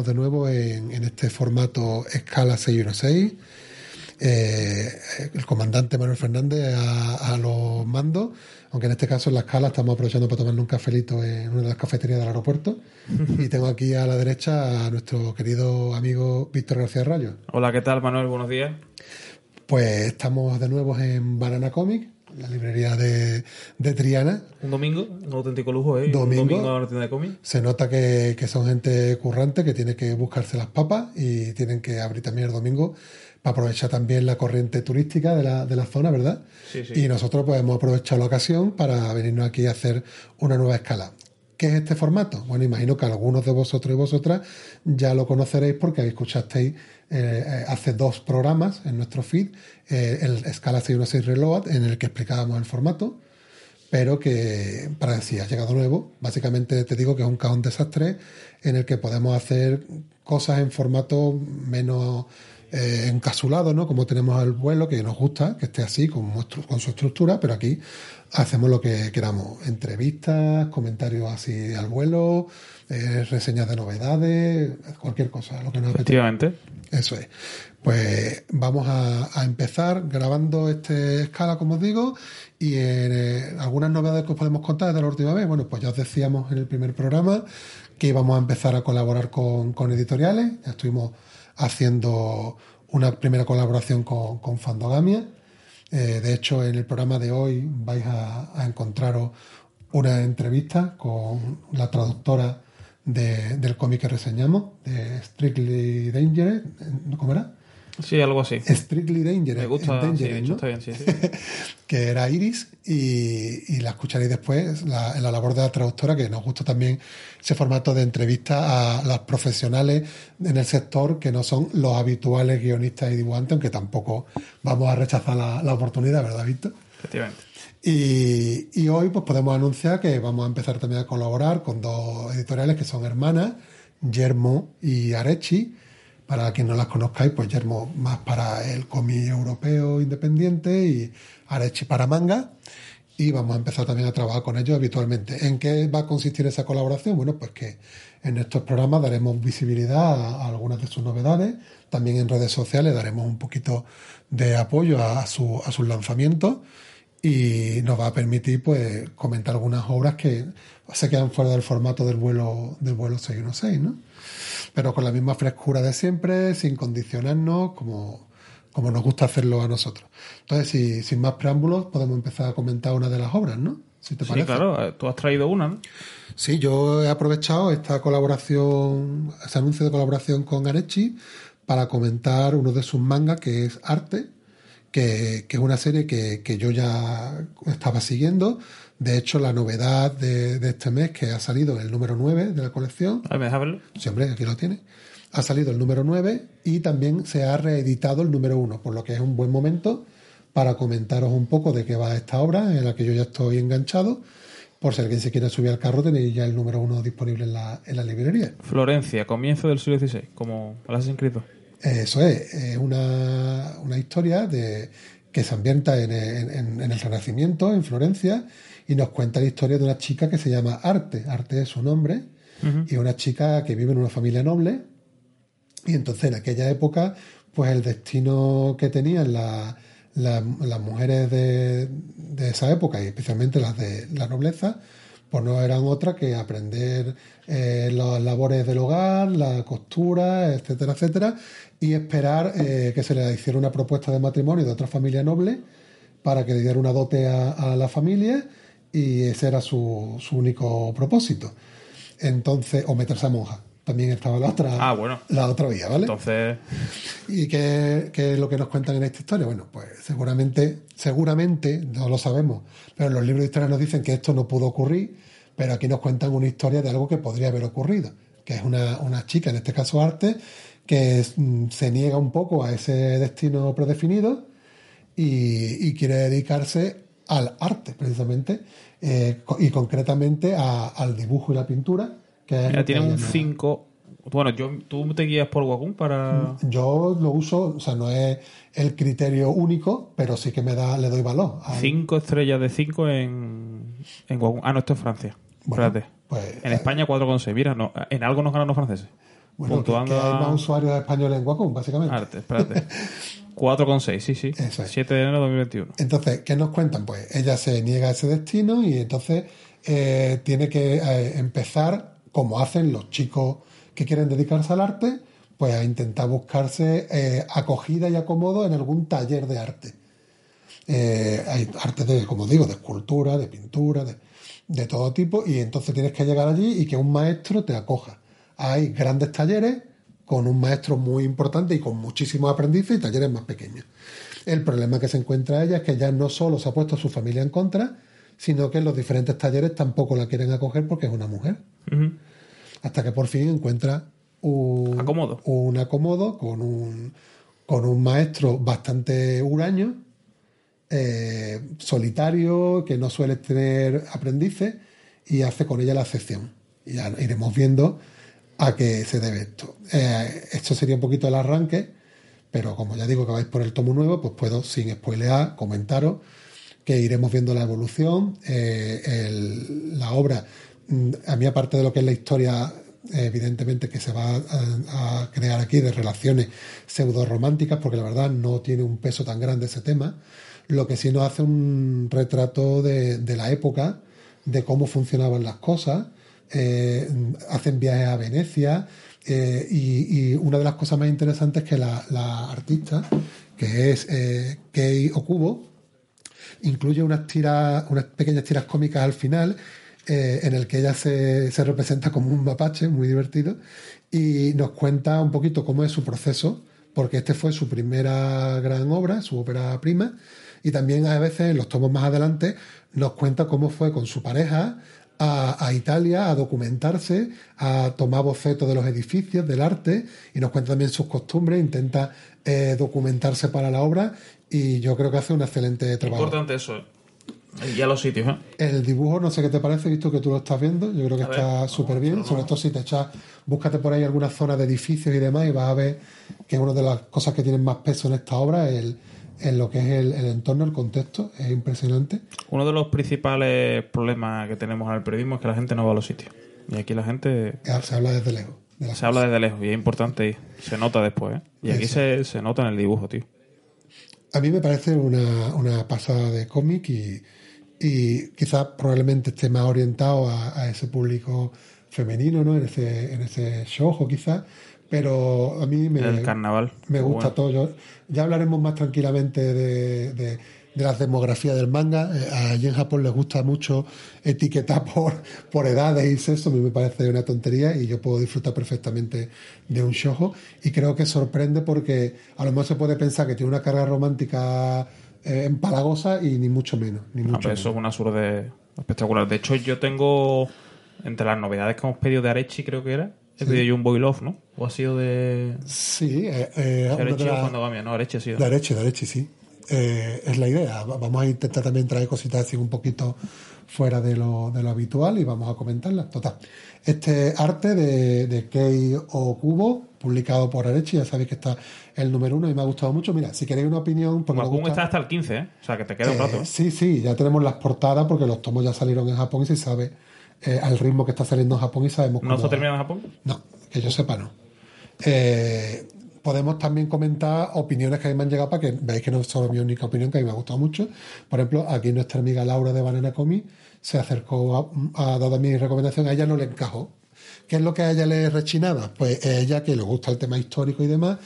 Estamos de nuevo en, en este formato escala 616. Eh, el comandante Manuel Fernández a, a los mandos, aunque en este caso en la escala estamos aprovechando para tomarnos un cafelito en una de las cafeterías del aeropuerto. y tengo aquí a la derecha a nuestro querido amigo Víctor García Rayo. Hola, ¿qué tal, Manuel? Buenos días. Pues estamos de nuevo en Banana Comic, la librería de, de Triana. Un domingo, un auténtico lujo, ¿eh? Domingo. Un domingo a la tienda de cómic. Se nota que, que son gente currante, que tiene que buscarse las papas y tienen que abrir también el domingo para aprovechar también la corriente turística de la, de la zona, ¿verdad? Sí, sí. Y nosotros pues hemos aprovechado la ocasión para venirnos aquí a hacer una nueva escala. ¿Qué es este formato? Bueno, imagino que algunos de vosotros y vosotras ya lo conoceréis porque escuchasteis eh, eh, hace dos programas en nuestro feed, eh, el Escala 616 Reload, en el que explicábamos el formato pero que para si has llegado nuevo, básicamente te digo que es un cajón desastre en el que podemos hacer cosas en formato menos eh, ¿no? Como tenemos el vuelo, que nos gusta, que esté así, con, con su estructura, pero aquí hacemos lo que queramos, entrevistas, comentarios así al vuelo, eh, reseñas de novedades, cualquier cosa, lo que nos. Efectivamente. Eso es. Pues vamos a, a empezar grabando este escala, como os digo, y en, eh, algunas novedades que os podemos contar desde la última vez. Bueno, pues ya os decíamos en el primer programa que íbamos a empezar a colaborar con, con editoriales. Ya estuvimos haciendo una primera colaboración con, con Fandogamia. Eh, de hecho, en el programa de hoy vais a, encontraros una entrevista con la traductora de- del cómic que reseñamos, de Strictly Dangerous. ¿Cómo era? Sí, algo así. Strictly Dangerous. Me gusta, Dangerous, está bien, sí, sí. que era Iris, y, y la escucharéis después la, en la labor de la traductora, que nos gusta también ese formato de entrevista a las profesionales en el sector que no son los habituales guionistas y dibujantes, aunque tampoco vamos a rechazar la, la oportunidad, ¿verdad, Víctor? Efectivamente. Y, y hoy pues podemos anunciar que vamos a empezar también a colaborar con dos editoriales que son hermanas, Yermo y Arechi. Para quien no las conozcáis, pues Yermo más para el cómic europeo independiente y Arechi para manga. Y vamos a empezar también a trabajar con ellos habitualmente. ¿En qué va a consistir esa colaboración? Bueno, pues que en estos programas daremos visibilidad a, algunas de sus novedades. También en redes sociales daremos un poquito de apoyo a, a su- a sus lanzamientos y nos va a permitir pues comentar algunas obras que se quedan fuera del formato del vuelo del vuelo 616, ¿no? Pero con la misma frescura de siempre, sin condicionarnos, como, como nos gusta hacerlo a nosotros. Entonces, si, sin más preámbulos, podemos empezar a comentar una de las obras, ¿no? Si te Sí, parece. claro, eh, tú has traído una, ¿no? Sí, yo he aprovechado esta colaboración, ese anuncio de colaboración con Arechi para comentar uno de sus mangas que es Arte, que, que es una serie que, que yo ya estaba siguiendo. De hecho, la novedad de, de este mes que ha salido el número 9 de la colección, A ver, ¿me dejas verlo? Sí, hombre, aquí lo tiene. Ha salido el número 9 y también se ha reeditado el número 1, por lo que es un buen momento para comentaros un poco de qué va esta obra, en la que yo ya estoy enganchado. Por si alguien se quiere subir al carro, tenéis ya el número 1 disponible en la, en la librería. Florencia, comienzo del siglo XVI, como Creed. dos. Eso es, es una, una historia de, que se ambienta en, en- en el Renacimiento, en Florencia, y nos cuenta la historia de una chica que se llama Arte. Arte es su nombre, y una chica que vive en una familia noble, Y entonces en aquella época, pues el destino que tenían la- la- las mujeres de, de esa época, y especialmente las de la nobleza, pues no eran otra que aprender eh, las labores del hogar, la costura, etcétera, etcétera, y esperar eh, que se le hiciera una propuesta de matrimonio de otra familia noble para que le diera una dote a, a la familia y ese era su, su único propósito. Entonces, o meterse a monja. También estaba la otra, Ah, bueno. la otra vía, ¿vale? Entonces, ¿Y qué, qué es lo que nos cuentan en esta historia? Bueno, pues seguramente, seguramente, no lo sabemos, pero los libros de historia nos dicen que esto no pudo ocurrir, pero aquí nos cuentan una historia de algo que podría haber ocurrido, que es una, una chica, en este caso Arte, que es, mm, se niega un poco a ese destino predefinido y, y quiere dedicarse al arte, precisamente, eh, y concretamente a- al dibujo y la pintura. Que mira, tiene un ella no- 5. Bueno, yo, tú te guías por Wacom para. Yo lo uso, o sea, no es el criterio único, pero sí que me da, le doy valor. a- 5 estrellas de 5 en, en Wacom. Ah, no, esto es Francia. Bueno, Espérate. pues, en España 4,6. Mira, no, en algo nos ganan los franceses. Bueno, que, Puntuando que hay a- más usuarios españoles en Wacom, básicamente. Arte, espérate. 4,6, sí, sí. Es. 7 de enero de 2021. Entonces, ¿qué nos cuentan? Pues ella se niega a ese destino y entonces eh, tiene que eh, empezar, como hacen los chicos que quieren dedicarse al arte, pues a intentar buscarse eh, acogida y acomodo en algún taller de arte. Hay arte de, como digo, de escultura, de pintura, de, de todo tipo, y entonces tienes que llegar allí y que un maestro te acoja. Hay grandes talleres con un maestro muy importante y con muchísimos aprendices y talleres más pequeños. El problema que se encuentra ella es que ya no solo se ha puesto su familia en contra, sino que los diferentes talleres tampoco la quieren acoger porque es una mujer. Hasta que por fin encuentra un Acomodo. un acomodo con un, con un maestro bastante huraño, eh, solitario, que no suele tener aprendices, y hace con ella la excepción. Y ya iremos viendo a qué se debe esto. Eh, esto sería un poquito el arranque, pero como ya digo que vais por el tomo nuevo, pues puedo, sin spoilear, comentaros que iremos viendo la evolución. eh, la obra, mm, a mí aparte de lo que es la historia, evidentemente que se va a, crear aquí de relaciones pseudo románticas, porque la verdad no tiene un peso tan grande ese tema, lo que sí nos hace un retrato de la época, de cómo funcionaban las cosas, eh, hacen viajes a Venecia eh, y, una de las cosas más interesantes es que la, la artista, que es eh, Kei Okubo, incluye unas tiras, unas pequeñas tiras cómicas al final, eh, en el que ella se, se representa como un mapache, muy divertido, y nos cuenta un poquito cómo es su proceso, porque este fue su primera gran obra, su ópera prima, y también a veces en los tomos más adelante nos cuenta cómo fue con su pareja a, a Italia a documentarse, a tomar bocetos de los edificios, del arte, y nos cuenta también sus costumbres, intenta eh, documentarse para la obra, y yo creo que hace un excelente trabajo. Importante eso. eh. Y a los sitios, ¿eh? El dibujo, no sé qué te parece, visto que tú lo estás viendo, yo creo que A está súper bien, sobre todo si te echas, búscate por ahí alguna zona de edificios y demás y vas a ver que una de las cosas que tienen más peso en esta obra es el, en lo que es el, el entorno, el contexto, es impresionante. Uno de los principales problemas que tenemos en el periodismo es que la gente no va a los sitios. Y aquí la gente Eh, Se habla desde lejos. de se habla desde lejos y es importante ir. Se nota después, ¿eh? Y aquí se, se nota en el dibujo, tío. A mí me parece una, una pasada de cómic y, y quizás probablemente esté más orientado a, a ese público femenino, ¿no? En ese, en ese show, quizás. Pero a mí me, El carnaval. me gusta Bueno. todo. Yo- ya hablaremos más tranquilamente de, de, de las demografías del manga. Eh, Allí en Japón les gusta mucho etiquetar por, por edades y sexo. A mí me parece una tontería y yo puedo disfrutar perfectamente de un shoujo. Y creo que sorprende porque a lo mejor se puede pensar que tiene una carga romántica eh, empalagosa y ni mucho menos. Ni mucho eso es menos. un absurde espectacular. De hecho, yo tengo entre las novedades que hemos pedido de Arechi, creo que era, he pedido yo un Boy Love, ¿no? O ha sido de. Sí, eh, eh, o cuando va no, Arechi ha sido. De derecha, de derecha, sí. Eh, es la idea. Va- Vamos a intentar también traer cositas así un poquito fuera de lo, de lo habitual y vamos a comentarlas. Total. Este arte de, de Kei Okubo, publicado por Arechi, ya sabéis que está el número uno y me ha gustado mucho. Mira, si queréis una opinión, porque gusta- está hasta el 15, ¿eh? O sea, que te queda un eh, rato. ¿eh? sí, sí, ya tenemos las portadas porque los tomos ya salieron en Japón y se sabe eh, al ritmo que está saliendo en Japón y sabemos ¿No cómo- está terminado en Japón? no, que yo sepa no. Eh, podemos también comentar opiniones que a mí me han llegado para que veáis que no es solo mi única opinión, que a mí me ha gustado mucho. Por ejemplo, aquí nuestra amiga Laura de Banana Comic se acercó a, a dado mi recomendación, a ella no le encajó. ¿Qué es lo que a ella le rechinaba? Pues ella, que le gusta el tema histórico y demás,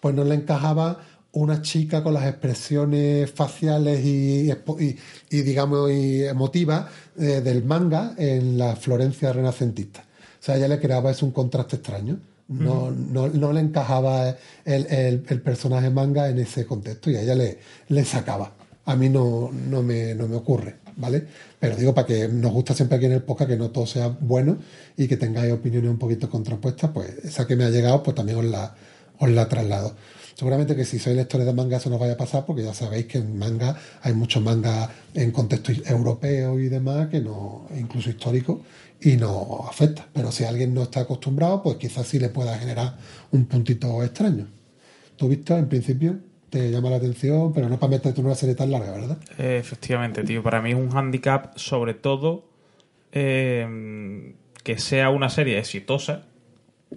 pues no le encajaba una chica con las expresiones faciales y, y, y digamos, y emotivas eh, del manga en la Florencia renacentista. O sea, ella le creaba eso un contraste extraño. No, no, no le encajaba el, el- el personaje manga en ese contexto y a ella le, le sacaba. A mí no, no, me, no me ocurre, ¿vale? Pero digo, para que nos gusta siempre aquí en el podcast que no todo sea bueno y que tengáis opiniones un poquito contrapuestas, pues esa que me ha llegado, pues también os la, os la traslado. Seguramente que si sois lectores de manga eso nos vaya a pasar, porque ya sabéis que en manga hay muchos manga en contexto europeo y demás, que no, incluso histórico, y no afecta. Pero si alguien no está acostumbrado, pues quizás sí le pueda generar un puntito extraño. Tú, Víctor, en principio te llama la atención, pero no para meterte en una serie tan larga, ¿verdad? Efectivamente, tío. Para mí es un hándicap, sobre todo, eh, que sea una serie exitosa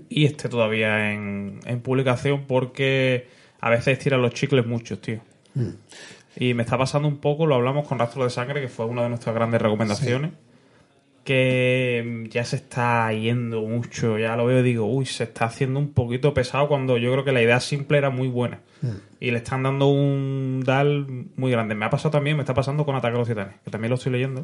y esté todavía en, en publicación porque a veces tiran los chicles muchos, tío. Y me está pasando un poco, lo hablamos con Rastro de Sangre, que fue una de nuestras grandes recomendaciones, que mm, ya se está yendo mucho, ya lo veo y digo, uy, se está haciendo un poquito pesado cuando yo creo que la idea simple era muy buena. Y le están dando un dal muy grande. Me ha pasado también, me está pasando con Ataque a los Titanes, que también lo estoy leyendo.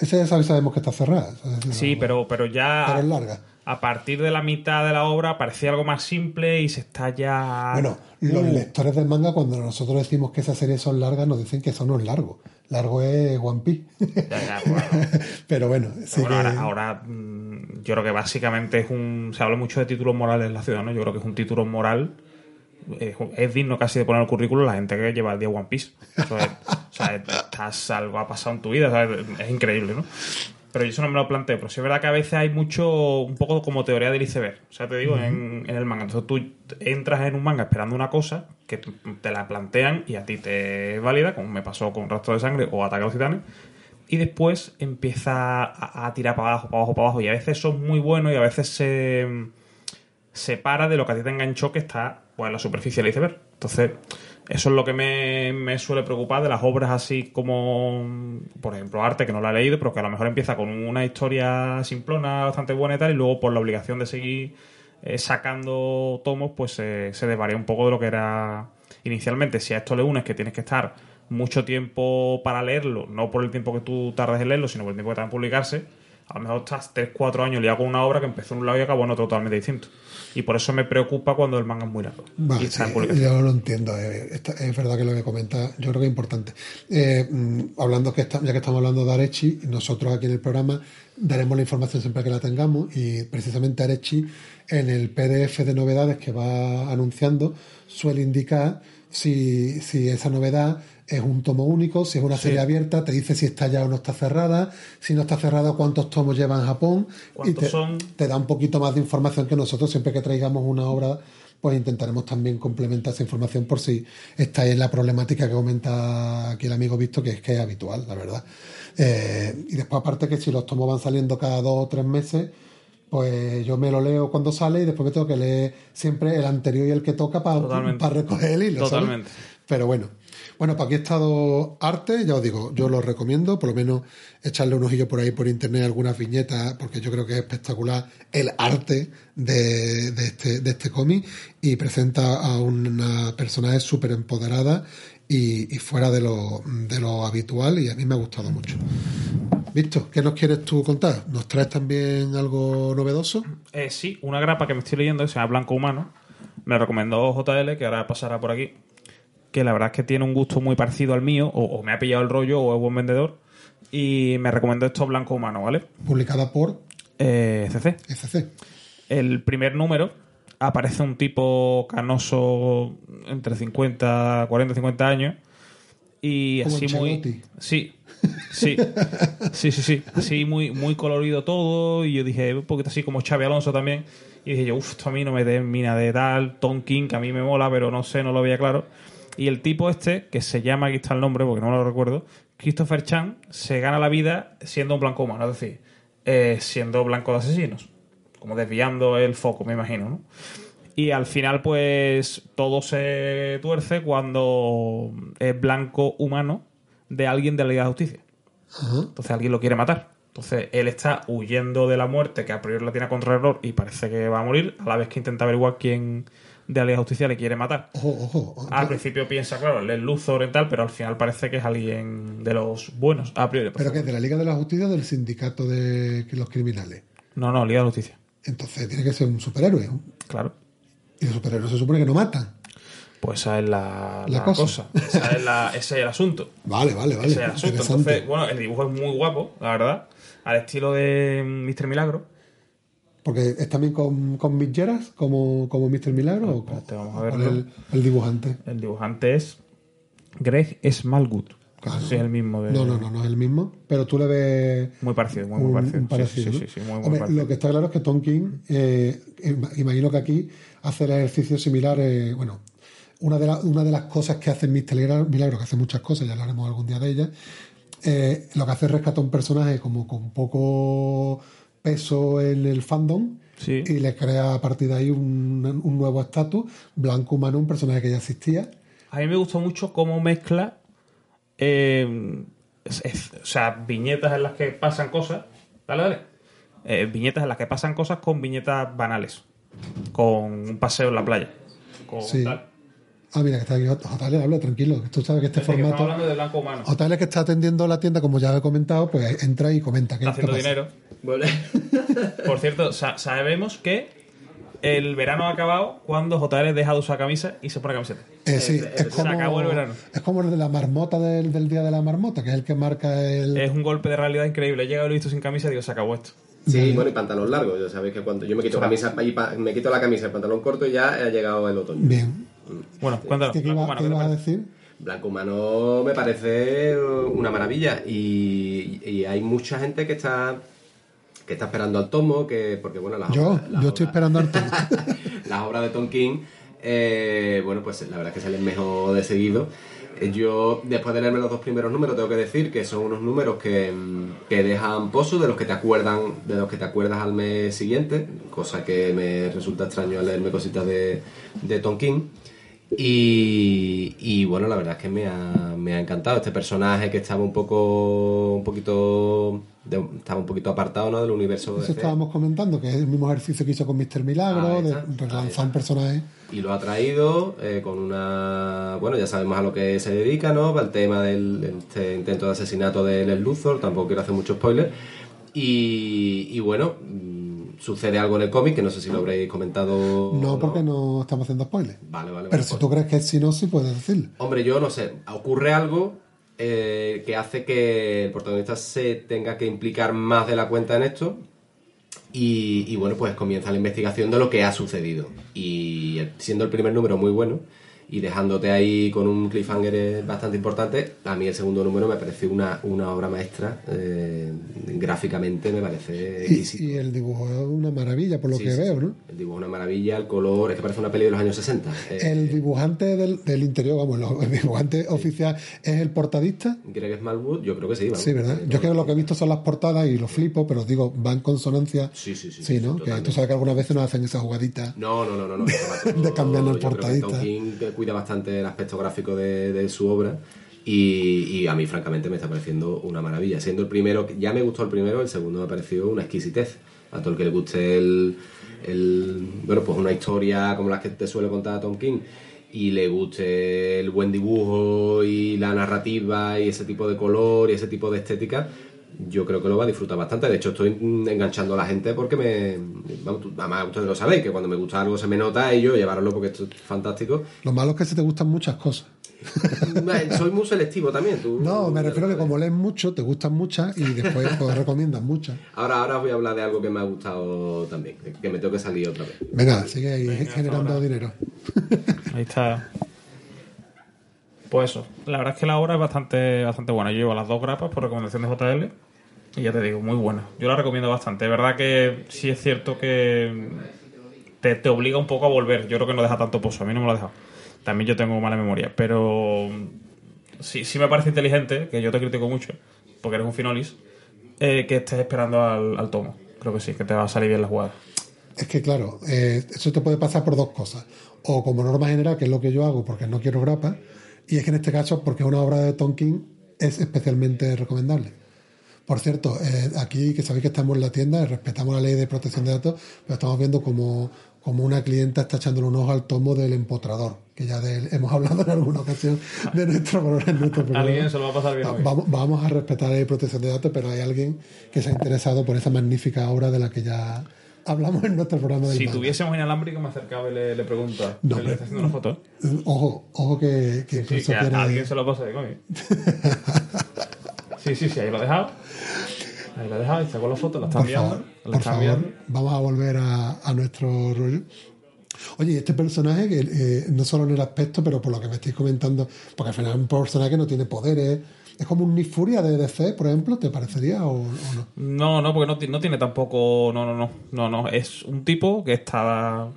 Ese ya sabe- sabemos que está cerrada. Sí, pero, pero ya Pero es larga. a partir de la mitad de la obra parecía algo más simple y se está ya... Bueno, los Uh, lectores del manga, cuando nosotros decimos que esas series son largas, nos dicen que eso no es largo. Largo es One Piece. ya, ya, bueno. pero bueno, sí Bueno, que- ahora, ahora, mm, yo creo que básicamente es un. Se habla mucho de títulos morales en la ciudad, ¿no? Yo creo que es un título moral. Es, es digno casi de poner el currículo la gente que lleva el día One Piece. Eso es- o sea, estás, algo ha pasado en tu vida, ¿sabes? Es increíble, ¿no? Pero yo eso no me lo planteo. Pero sí es verdad que a veces hay mucho, un poco como teoría del iceberg. O sea, te digo, en, en el manga. Entonces tú entras en un manga esperando una cosa que te la plantean y a ti te es válida, como me pasó con Rastro de Sangre o Ataque a los Titanes y después empieza a, a tirar para abajo, para abajo, para abajo. Y a veces son muy buenos y a veces se separa de lo que a ti te enganchó, que está pues, en la superficie del iceberg. Entonces, eso es lo que me, me suele preocupar de las obras así como, por ejemplo, Arte, que no la he leído, pero que a lo mejor empieza con una historia simplona, bastante buena y tal, y luego por la obligación de seguir eh, sacando tomos, pues se desvaría un poco de lo que era inicialmente. Si a esto le unes que tienes que estar mucho tiempo para leerlo, no por el tiempo que tú tardes en leerlo, sino por el tiempo que tarda en publicarse, a lo mejor estás 3-4 años liado con una obra que empezó en un lado y acabó en otro totalmente distinto. Y por eso me preocupa cuando el manga es muy largo. Vale, y está sí, yo lo entiendo. eh, es verdad que lo que comenta, yo creo que es importante. Eh, mm, hablando que está- ya que estamos hablando de Arechi, nosotros aquí en el programa daremos la información siempre que la tengamos y precisamente Arechi en el PDF de novedades que va anunciando suele indicar si, si esa novedad es un tomo único, si es una Sí. serie abierta, te dice si está ya o no está cerrada, si no está cerrada, cuántos tomos lleva en Japón y ¿Cuántos te, son? te da un poquito más de información que nosotros siempre que traigamos una obra pues intentaremos también complementar esa información por si estáis en la problemática que comenta aquí el amigo Visto, que es que es habitual, la verdad. Eh, y después aparte que si los tomos van saliendo cada dos o tres meses, pues yo me lo leo cuando sale y después me tengo que leer siempre el anterior y el que toca para Totalmente. recoger el hilo. ¿sabes? Totalmente. Pero bueno. Bueno, para aquí he estado arte, ya os digo, yo lo recomiendo, por lo menos echarle un ojillo por ahí por internet algunas viñetas, porque yo creo que es espectacular el arte de, este, de este cómic y presenta a una personaje súper empoderada y, fuera de lo, de lo habitual y a mí me ha gustado mucho. Víctor, ¿qué nos quieres tú contar? ¿Nos traes también algo novedoso? Eh, sí, una grapa que me estoy leyendo se llama Blanco Humano. Me recomendó JL, que ahora pasará por aquí. Que la verdad es que tiene un gusto muy parecido al mío, o, o me ha pillado el rollo, o es buen vendedor. Y me recomendó esto Blanco Humano, ¿vale? Publicada por Eh, CC. FC. El primer número aparece un tipo canoso entre 50, 40 50 años. Y Como así muy. Sí, sí. Sí, sí, sí. Así muy, muy colorido todo. Y yo dije, un poquito así como Xavi Alonso también. Y dije yo, uff, esto a mí no me termina de tal. Tom King, que a mí me mola, pero no sé, no lo veía claro. Y el tipo este, que se llama, aquí está el nombre porque no lo recuerdo, Christopher Chan, se gana la vida siendo un blanco humano, es decir, eh, siendo blanco de asesinos. Como desviando el foco, me imagino, ¿no? Y al final, pues todo se tuerce cuando es blanco humano de alguien de la Liga de Justicia. Entonces alguien lo quiere matar. Entonces él está huyendo de la muerte que a priori la tiene contra error y parece que va a morir, a la vez que intenta averiguar quién de la Liga de Justicia le quiere matar. Ojo, ojo. Al principio piensa, claro, él es Luthor y tal, pero al final parece que es alguien de los buenos, a priori. Pero que de la Liga de la Justicia o del sindicato de los criminales. No, no, Liga de Justicia. Entonces tiene que ser un superhéroe. Claro. Y los superhéroes se supone que no matan. Pues esa es la, La la cosa. cosa. Esa es la- ese es el asunto. Vale, vale, vale. Ese es el asunto. Entonces, bueno, el dibujo es muy guapo, la verdad. Al estilo de Mr. Milagro. Porque es también con, con Mick Geras, como, como Mr. Milagro, o con, vamos a verlo. el, el dibujante. El dibujante es Greg Smallwood. Claro. Sí, es el mismo de. No, no, no, no es el mismo. Pero tú le ves Muy parecido, muy, parecido. un parecido. Sí, ¿no? sí, sí, sí, muy, muy Hombre, parecido. lo que está claro es que Tom King, eh, im- imagino que aquí hace el ejercicio similar. eh, bueno, una de, la- una de las cosas que hace Mr. Milagro, que hace muchas cosas, ya hablaremos algún día de ellas, eh, lo que hace es rescatar un personaje como con poco peso en el fandom Sí. y le crea a partir de ahí un, un nuevo estatus, blanco humano, un personaje que ya existía. A mí me gustó mucho cómo mezcla. eh, es- es- o sea, viñetas en las que pasan cosas. Dale, dale. Eh, viñetas en las que pasan cosas con viñetas banales. Con un paseo en la playa. Con Sí. tal. Ah, mira, que está aquí JL, habla tranquilo, que tú sabes que este Es que estamos formato... hablando de blanco humano. JL que está atendiendo la tienda, como ya he comentado, pues entra y comenta. ¿qué, Está qué haciendo pasa? dinero. Por cierto, sa- sabemos que el verano ha acabado cuando JL deja de usar camisa y se pone camiseta. Eh, sí, es se como, acabó el verano. es como el de la marmota del, del día de la marmota, que es el que marca el... Es un golpe de realidad increíble. He llegado y lo he visto sin camisa y digo, se acabó esto. sí, bueno, y pantalón largo. Ya sabéis que cuando yo me quito camisa y pa- me quito la camisa y el pantalón corto y ya ha llegado el otoño. Bien. Bueno, cuéntanos. ¿Qué, qué Blanco iba- humano, qué ¿qué te ibas a decir? Blanco Humano me parece una maravilla y, y hay mucha gente que está que está esperando al tomo, que porque bueno, las Yo, obras- las yo estoy esperando al tomo. las obras de Tom King, eh, bueno, pues la verdad es que salen mejor de seguido. Eh, Yo, después de leerme los dos primeros números, tengo que decir que son unos números que, que dejan pozo de los que te acuerdan, de los que te acuerdas al mes siguiente, cosa que me resulta extraño al leerme cositas de, de Tom King. Y, y, bueno, la verdad es que me ha, me ha encantado este personaje que estaba un poco, un poquito, de- estaba un poquito apartado ¿no? del universo de Eso estábamos comentando, que es el mismo ejercicio que hizo con Mr. Milagro, de relanzar un personaje. y lo ha traído eh, con una bueno ya sabemos a lo que se dedica no al tema del de este intento de asesinato de Les Luthor tampoco quiero hacer mucho spoiler y, y bueno sucede algo en el cómic que no sé si lo habréis comentado No, porque no estamos haciendo spoilers. vale vale Pero si pues- tú crees que es sinopsis, puedes decirlo. Hombre, yo no sé, ocurre algo eh, que hace que el protagonista se tenga que implicar más de la cuenta en esto. Y, y bueno, pues comienza la investigación de lo que ha sucedido. Y el- siendo el primer número muy bueno y dejándote ahí con un cliffhanger bastante importante, a mí el segundo número me pareció una, una obra maestra. eh, gráficamente me parece. Y, y el dibujo es una maravilla, por lo Sí, que sí, veo, sí. ¿no? El dibujo es una maravilla, el color, es que parece una peli de los años 60. Eh, El dibujante del, del interior, vamos, el dibujante oficial es el portadista. Greg Smallwood, yo creo que sí. vamos. Sí, ¿verdad? Yo creo que lo que he visto son las portadas y lo flipo, pero digo, va en consonancia. Sí, sí, sí, Sí, sí, ¿no? sí, que tú sabes que algunas veces nos hacen esa jugadita. No, no, no, no. no va todo- De cambiando el yo creo que cuida bastante el aspecto gráfico de, su obra. Y, y a mí, francamente, me está pareciendo una maravilla. Siendo el primero, ya me gustó el primero, el segundo me pareció una exquisitez. A todo el que le guste el, el- bueno, pues una historia como las que te suele contar Tom King y le guste el buen dibujo y la narrativa y ese tipo de color y ese tipo de estética, yo creo que lo va a disfrutar bastante. De hecho, estoy mm, enganchando a la gente porque me. Vamos, además, ustedes lo sabéis, que cuando me gusta algo se me nota y yo llevarlo porque esto es fantástico. Lo malo es que se te gustan muchas cosas. Soy muy selectivo también. Tú, No, me refiero a que como lees mucho, te gustan muchas y después pues, recomiendas muchas. Ahora, ahora os voy a hablar de algo que me ha gustado también, que- que me tengo que salir otra vez. Venga, sigue ahí generando dinero. Ahí está. Pues eso, la verdad es que la obra es bastante, bastante buena. Yo llevo las dos grapas por recomendación de JL y ya te digo, muy buena. Yo la recomiendo bastante. Es verdad que sí es cierto que te, obliga un poco a volver. Yo creo que no deja tanto pozo. A mí no me lo ha dejado. También yo tengo mala memoria, pero sí, sí me parece inteligente, que yo te critico mucho, porque eres un finolis, eh, que estés esperando al, tomo. Creo que sí, que te va a salir bien la jugada. es que claro, eh, eso te puede pasar por dos cosas. O como norma general, que es lo que yo hago porque no quiero grapa, y es que en este caso, porque es una obra de Tonkin, es especialmente recomendable. Por cierto, eh, aquí que sabéis que estamos en la tienda, respetamos la ley de protección de datos, pero estamos viendo como, como una clienta está echándole un ojo al tomo del empotrador, que ya de él hemos hablado en alguna ocasión de nuestro, programa- en nuestro programa. Alguien se lo va a pasar bien hoy. Vamos, vamos a respetar la ley de protección de datos, pero hay alguien que se ha interesado por esa magnífica obra de la que ya hablamos en nuestro programa del Si tuviésemos inalámbrico, me acercaba y le, le pregunto. No, le está haciendo una foto. ¿eh? Ojo, ojo que, que Sí, incluso que a- quiere- alguien se lo pasa de coño. Sí, sí, sí, ahí lo ha dejado. Ahí lo ha dejado y sacó la foto, la está Por enviando. favor, la por está favor, enviando. vamos a volver a, a nuestro rollo. Oye, y este personaje, que eh, no solo en el aspecto, pero por lo que me estáis comentando, porque al final es un personaje que no tiene poderes, es como un Nick Furia de DC, por ejemplo, ¿te parecería o, o no? No, no, porque no, no tiene tampoco. No, no, no. No, no. Es un tipo que está.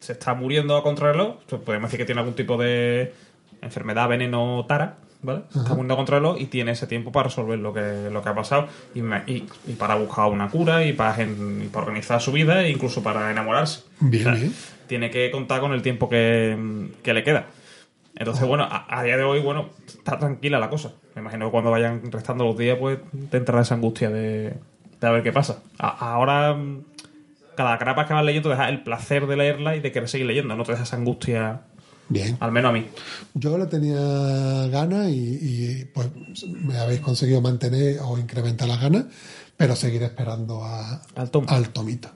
Se está muriendo a contrarreloj. Podemos decir que tiene algún tipo de enfermedad, veneno, tara. ¿Vale? Se Está muriendo a contrarreloj y tiene ese tiempo para resolver lo que, lo que ha pasado y, me- y- y para buscar una cura y para, gen- y para organizar su vida e incluso para enamorarse. Bien, bien. Tiene que contar con el tiempo que, que le queda. Entonces, bueno, a, a día de hoy, bueno, está tranquila la cosa. Me imagino que cuando vayan restando los días, pues te entrará esa angustia de, de a ver qué pasa. A- ahora, mm, cada grapa que vas leyendo te deja el placer de leerla y de querer seguir leyendo. No te deja esa angustia, Bien. al menos a mí. Yo le tenía ganas y, y, pues me habéis conseguido mantener o incrementar las ganas, pero seguiré esperando a, Al tomo. al tomito.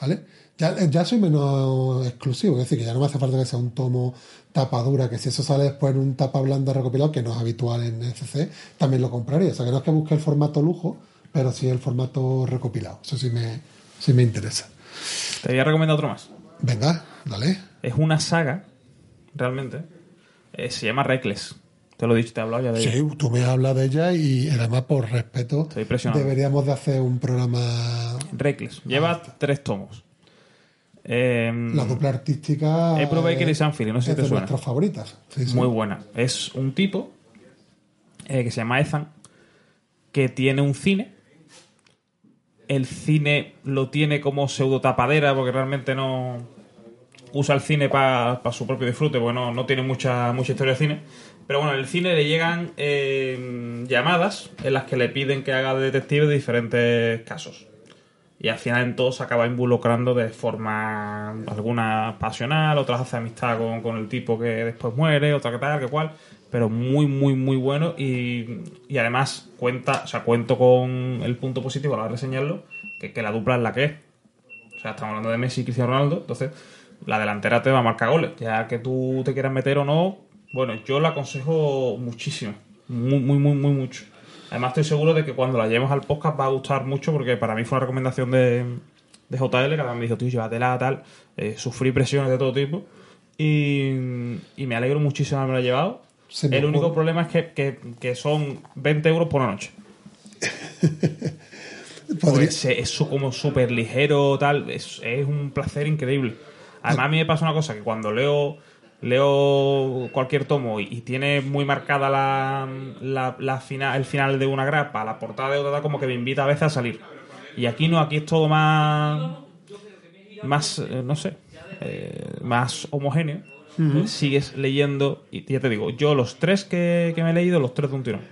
¿Vale? Ya, ya soy menos exclusivo, es decir, que ya no me hace falta que sea un tomo tapa dura, que si eso sale después en un tapa blanda recopilado, que no es habitual en SC, también lo compraría. O sea, que no es que busque el formato lujo, pero sí el formato recopilado. Eso sí me, sí me interesa. Te voy a recomendar otro más. Venga, dale. Es una saga, realmente. Eh, se llama Reckless. Te lo he dicho, te he hablado ya de ella. Sí, tú me hablas de ella y además por respeto Estoy impresionado. deberíamos de hacer un programa Reckless. Lleva tres tomos. Eh, la dupla artística April Baker y Sam Phillips, no sé si te de suena. nuestras favoritas Sí, sí. muy buena. Es un tipo eh, que se llama Ethan que tiene un cine. El cine lo tiene como pseudo tapadera porque realmente no usa el cine para su propio disfrute, porque no, no tiene mucha, mucha historia de cine. Pero bueno, en el cine le llegan eh, llamadas en las que le piden que haga de detective de diferentes casos. Y al final en todo se acaba involucrando de forma alguna pasional, otras hace amistad con, con el tipo que después muere, otra que tal, que cual. Pero muy, muy, muy bueno. Y, y además cuenta, o sea, cuento con el punto positivo a la hora de reseñarlo, que, que la dupla es la que es. O sea, estamos hablando de Messi y Cristiano Ronaldo, entonces la delantera te va a marcar goles. Ya que tú te quieras meter o no, bueno, yo la aconsejo muchísimo. Muy, muy, muy, muy mucho. Además estoy seguro de que cuando la llevemos al podcast va a gustar mucho porque para mí fue una recomendación de, de JL, que me dijo, tío, llévatela, tal. Eh, sufrí presiones de todo tipo. Y, y me alegro muchísimo de haberla llevado. Se me El único ocurre- problema es que, que- que son 20 euros por una noche. Pues es como súper ligero, tal. Es, es un placer increíble. Además, a mí me pasa una cosa: que cuando leo leo cualquier tomo y, y tiene muy marcada la, la, la fina- el final de una grapa, la portada de otra, como que me invita a veces a salir. Y aquí no, aquí es todo más. más, eh, no sé, eh, más homogéneo. Sigues leyendo, y ya te digo, yo los tres que, que me he leído, los tres de un tirón.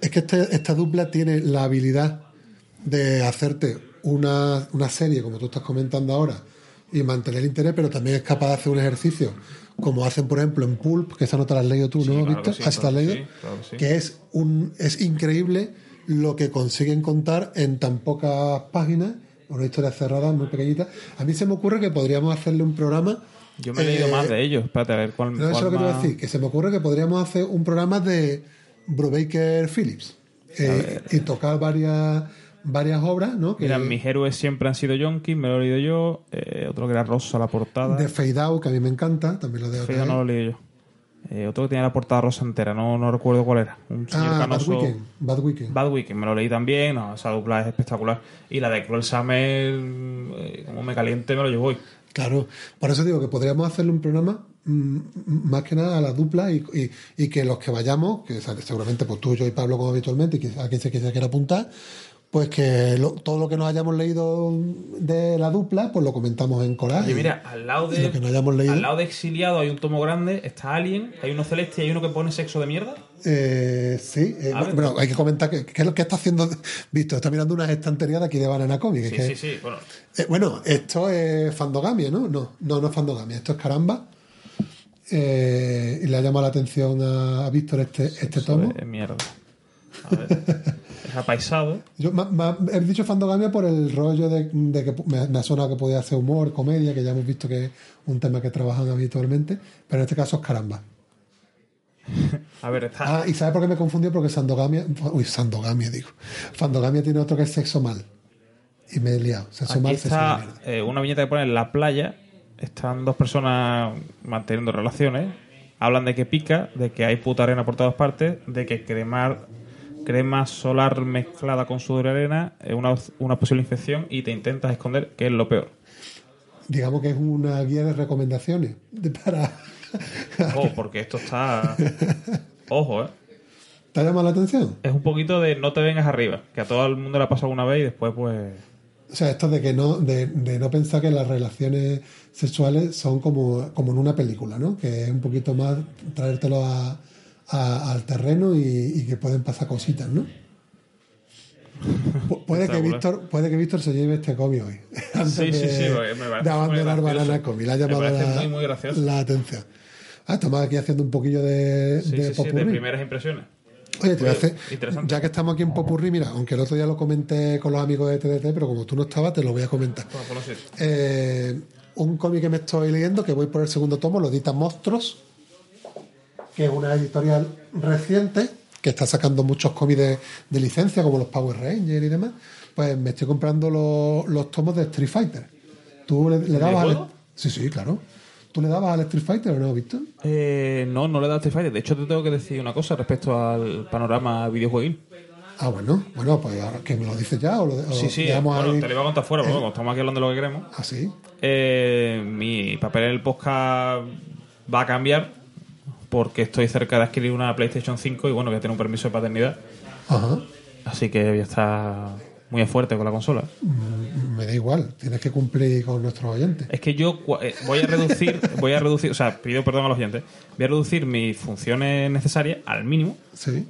es que este- esta dupla tiene la habilidad de hacerte una, una serie como tú estás comentando ahora y mantener el interés pero también es capaz de hacer un ejercicio como hacen por ejemplo en Pulp que esa no te la has leído tú Sí, ¿no, claro Víctor? sí, ¿Ah, sí te la has claro leído? sí, claro que es un es increíble lo que consiguen contar en tan pocas páginas una historia cerrada muy pequeñita a mí se me ocurre que podríamos hacerle un programa Yo me he leído eh, más de ellos. Espérate, a ver cuál, no, eso es lo que te iba a decir, que se me ocurre que podríamos hacer un programa de Brubaker Phillips eh, y tocar varias varias obras, ¿no? Que, Mira, mis héroes siempre han sido Yonkis, me lo he leído yo. eh, otro que era Rosa, la portada. de Fade Out, que a mí me encanta, también lo de Feo no lo he leído yo. Eh, otro que tenía la portada rosa entera, no, no recuerdo cuál era. Un señor Ah, Bad canoso. Weekend, Bad Weekend. Bad Weekend, me lo leí también. No, esa dupla es espectacular. Y la de Cruel Summer, eh, como me caliente, me lo llevo hoy. Claro, por eso digo que podríamos hacerle un programa mm, más que nada a la dupla y, y- y que los que vayamos, que seguramente pues tú, yo y Pablo como habitualmente, y que a quien se quiera apuntar, pues que lo- todo lo que nos hayamos leído de la dupla, pues lo comentamos en Coral. Oye, mira, al lado de. lo que no hayamos leído. Al lado de Exiliado hay un tomo grande, está Alien, hay uno celeste y hay uno que pone sexo de mierda. Eh, sí, eh, bueno, hay que comentar que, que es lo que está haciendo Víctor. Está mirando unas estanterías de aquí de Banana Comic. es Sí, que- sí, sí. Bueno, Eh, bueno, esto es Fandogamia, ¿no? No, no, no es Fandogamia, esto es Caramba. Eh, y le ha llamado la atención a, a Víctor este, este tomo. de mierda. A ver. es apaisado. Yo ma- ma- he dicho Fandogamia por el rollo de, de que me, me ha sonado que podía hacer humor, comedia, que ya hemos visto que es un tema que trabajan habitualmente, pero en este caso es Caramba. A ver, está. Ah, ¿y sabes por qué me confundió? Porque Sandogamia, uy, Sandogamia digo. Fandogamia tiene otro que es sexo mal. Y me he liado. Sexo Aquí mal, sexo está mierda. eh, una viñeta que pone en la playa. Están dos personas manteniendo relaciones. Hablan de que pica, de que hay puta arena por todas partes, de que cremar crema solar mezclada con sudor y arena es una, una posible infección y te intentas esconder, que es lo peor. Digamos que es una guía de recomendaciones de- para. Ojo, porque esto está. Ojo, ¿eh? ¿Te ha llamado la atención? Es un poquito de no te vengas arriba, que a todo el mundo le ha pasado una vez y después, pues. O sea, esto de que no, de, de no pensar que las relaciones sexuales son como, como en una película, ¿no? Que es un poquito más traértelo a, a- al terreno y, y que pueden pasar cositas, ¿no? Pu- Puede que. Víctor, puede que Víctor se lleve este cómic hoy. antes Sí, sí, de, sí, me parece de abandonar muy. Banana Comic. Le ha llamado la, muy, la atención. Ah, estamos aquí haciendo un poquillo de, Sí, de sí, sí, de primeras impresiones. Oye, te voy a hacer, ya que estamos aquí en Popurrí, mira, aunque el otro día lo comenté con los amigos de TDT, pero como tú no estabas, te lo voy a comentar. Bueno, así. Eh, un cómic que me estoy leyendo, que voy por el segundo tomo, lo edita Monstruos, que es una editorial reciente, que está sacando muchos cómics de, de licencia, como los Power Rangers y demás. Pues me estoy comprando los, los tomos de Street Fighter. ¿Tú le, le dabas al... Sí, sí, claro. ¿Tú le dabas al Street Fighter o no, Víctor? Eh, no, no le he dado Street Fighter. De hecho, te tengo que decir una cosa respecto al panorama videojueguil. Ah, bueno, bueno, pues ahora que me lo dices ya o lo o Sí, sí, dejamos bueno, ahí te lo iba a contar fuera, pero bueno, estamos aquí hablando de lo que queremos. así. Eh, mi papel en el podcast va a cambiar porque estoy cerca de adquirir una PlayStation 5 y bueno, voy a tener un permiso de paternidad. Ajá. Así que voy a estar muy fuerte con la consola. Me da igual, tienes que cumplir con nuestros oyentes. Es que yo eh, voy a reducir, voy a reducir, o sea, pido perdón a los oyentes, voy a reducir mis funciones necesarias al mínimo. Sí.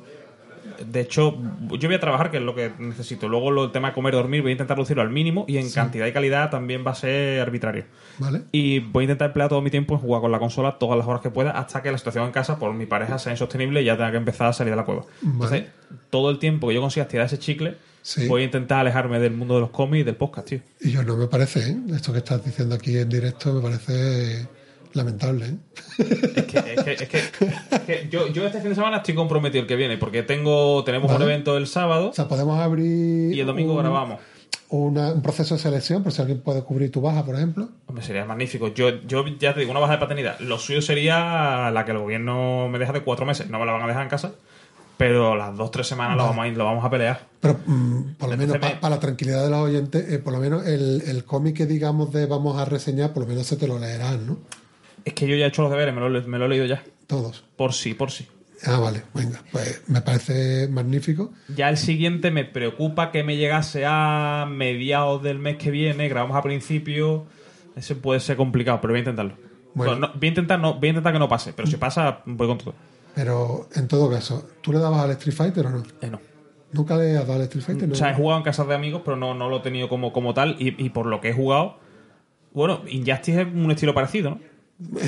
De hecho, yo voy a trabajar, que es lo que necesito. Luego, lo, el tema de comer, dormir, voy a intentar reducirlo al mínimo y en cantidad y calidad también va a ser arbitrario. ¿Vale? Y voy a intentar emplear todo mi tiempo en jugar con la consola todas las horas que pueda hasta que la situación en casa por mi pareja sea insostenible y ya tenga que empezar a salir de la cueva. Entonces, todo el tiempo que yo consiga tirar ese chicle, Sí. voy a intentar alejarme del mundo de los cómics y del podcast, tío. Y yo no me parece, ¿eh? Esto que estás diciendo aquí en directo me parece lamentable, ¿eh? Es que, es que, es que, es que yo, yo este fin de semana estoy comprometido el que viene porque tengo tenemos un evento el sábado O sea, podemos abrir y el domingo un, grabamos. una- un proceso de selección, por si alguien puede cubrir tu baja, por ejemplo. Hombre, sería magnífico. Yo, yo ya te digo, una baja de paternidad. Lo suyo sería la que el gobierno me deja de cuatro meses. No me la van a dejar en casa. Pero las dos, tres semanas lo, vamos a, ir- lo vamos a pelear. Pero mm, por lo menos pa- para la tranquilidad de los oyentes, eh, por lo menos el, el cómic que digamos de vamos a reseñar, por lo menos se te lo leerán, ¿no? Es que yo ya he hecho los deberes, me lo, he- me lo he leído ya. Todos. Por sí, por sí. Ah, vale, venga, pues me parece magnífico. Ya el siguiente me preocupa que me llegase a mediados del mes que viene. Grabamos a principio. Ese puede ser complicado, pero voy a intentarlo. Bueno. Bueno, no, voy, a intentar no, voy a intentar que no pase, pero si pasa, voy con todo. Pero en todo caso, ¿tú le dabas al Street Fighter o no? Eh, no. ¿Nunca le has dado al Street Fighter? No. O sea, he jugado en casas de amigos, pero no, no lo he tenido como, como tal. Y, y por lo que he jugado. Bueno, Injustice es un estilo parecido, ¿no?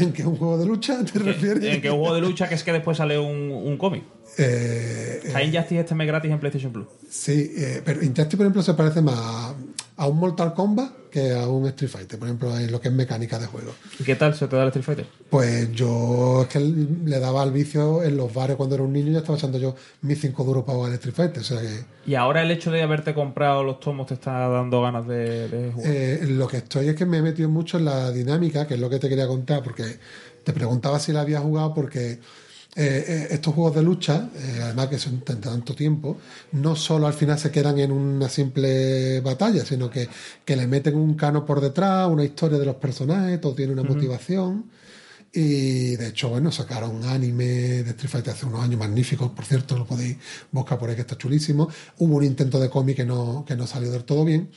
¿En qué un juego de lucha te refieres? En que un juego de lucha que es que después sale un, un cómic. Eh, sea, Injustice este mes gratis en PlayStation Plus. sí, eh, pero Injustice, por ejemplo, se parece más a, un Mortal Kombat que a un Street Fighter, por ejemplo, en lo que es mecánica de juego. ¿Y qué tal se te da el Street Fighter? Pues yo es que le daba al vicio en los bares cuando era un niño y ya estaba echando yo mis cinco duros para jugar al Street Fighter. O sea que Y ahora el hecho de haberte comprado los tomos te está dando ganas de, de jugar. eh, lo que estoy es que me he metido mucho en la dinámica, que es lo que te quería contar, porque te preguntaba si la había jugado porque eh, eh, estos juegos de lucha, eh, además que son tan- tanto tiempo, no solo al final se quedan en una simple batalla, sino que, que le meten un cano por detrás, una historia de los personajes, todo tiene una motivación. Y de hecho, bueno, sacaron un anime de Street Fighter hace unos años magníficos, por cierto, lo podéis buscar por ahí que está chulísimo. Hubo un intento de cómic que no, que no salió del todo bien.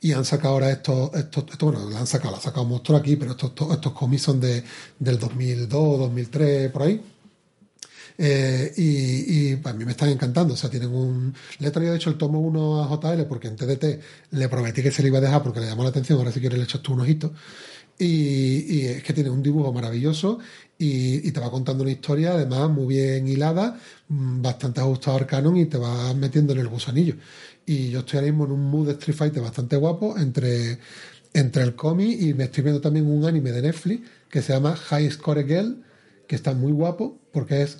Y han sacado ahora estos, estos, estos bueno, la han sacado, la ha sacado Monstruo aquí, pero estos, estos, estos cómics son de, del 2002, 2003, por ahí. Eh, y, y a mí me están encantando. O sea, tienen un. Le he traído, de hecho, el tomo 1 a JL porque en TDT le prometí que se le iba a dejar porque le llamó la atención. Ahora, si quieres, le echas tú un ojito. Y, es que tiene un dibujo maravilloso y, te va contando una historia, además, muy bien hilada, mm, bastante ajustado al canon y te va metiendo en el gusanillo. Y yo estoy ahora mismo en un mood de Street Fighter bastante guapo entre, entre el cómic y me estoy viendo también un anime de Netflix que se llama High Score Girl, que está muy guapo porque es